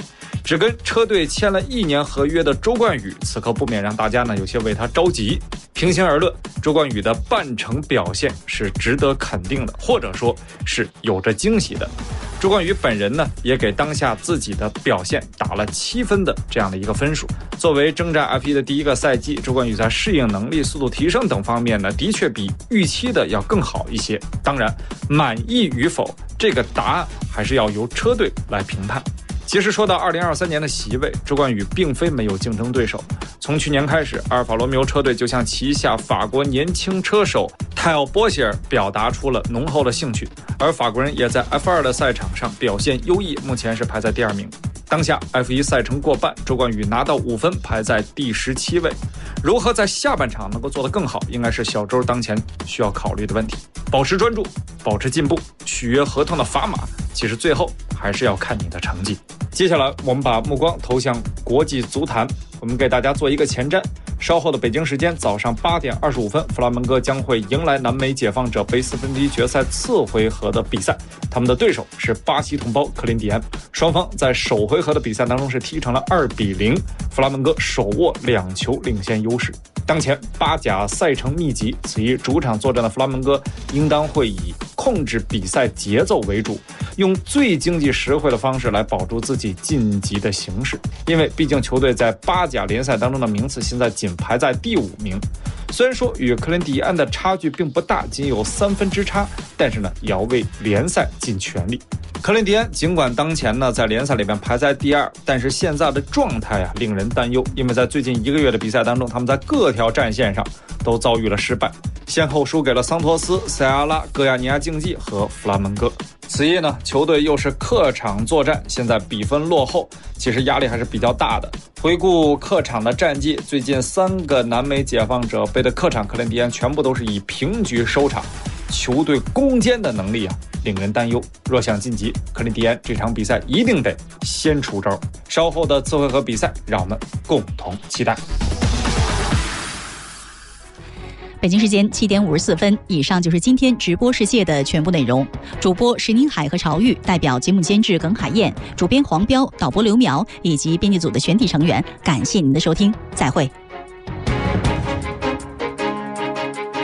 只跟车队签了一年合约的周冠宇，此刻不免让大家呢有些为他着急。平心而论，周冠宇的半程表现是值得肯定的，或者说是有着惊喜的。周冠宇本人呢，也给当下自己的表现打了七分的这样的一个分数。作为征战 F1 的第一个赛季，周冠宇在适应能力、速度提升等方面呢，的确比预期的要更好一些。当然，满意与否，这个答案还是要由车队来评判。其实说到二零二三年的席位，周冠宇并非没有竞争对手。从去年开始，阿尔法罗密欧车队就向旗下法国年轻车手泰奥·波希尔表达出了浓厚的兴趣，而法国人也在 F 二的赛场上表现优异，目前是排在第二名。当下 F 一赛程过半，周冠宇拿到五分，排在第十七位。如何在下半场能够做得更好，应该是小周当前需要考虑的问题。保持专注，保持进步，续约合同的砝码，其实最后还是要看你的成绩。接下来，我们把目光投向国际足坛。我们给大家做一个前瞻。稍后的北京时间早上八点二十五分，弗拉门戈将会迎来南美解放者杯四分之一决赛次回合的比赛。他们的对手是巴西同胞克林迪安。双方在首回合的比赛当中是踢成了二比零，弗拉门戈手握两球领先优势。当前巴甲赛程密集，此役主场作战的弗拉门戈应当会以控制比赛节奏为主。用最经济实惠的方式来保住自己晋级的形势，因为毕竟球队在巴甲联赛当中的名次现在仅排在第五名。虽然说与克林迪安的差距并不大，仅有三分之差，但是呢，也要为联赛尽全力。克林迪安尽管当前呢在联赛里面排在第二，但是现在的状态啊令人担忧，因为在最近一个月的比赛当中，他们在各条战线上都遭遇了失败，先后输给了桑托斯、塞阿拉、戈亚尼亚竞技和弗拉门戈。此役呢，球队又是客场作战，现在比分落后，其实压力还是比较大的。回顾客场的战绩，最近三个南美解放者杯的客场，克林迪安全部都是以平局收场，球队攻坚的能力啊，令人担忧。若想晋级，克林迪安这场比赛一定得先出招。稍后的次回合比赛，让我们共同期待。北京时间七点五十四分，以上就是今天直播世界的全部内容。主播石宁海和朝玉，代表节目监制耿海燕，主编黄彪，导播刘苗以及编辑组的全体成员，感谢您的收听，再会。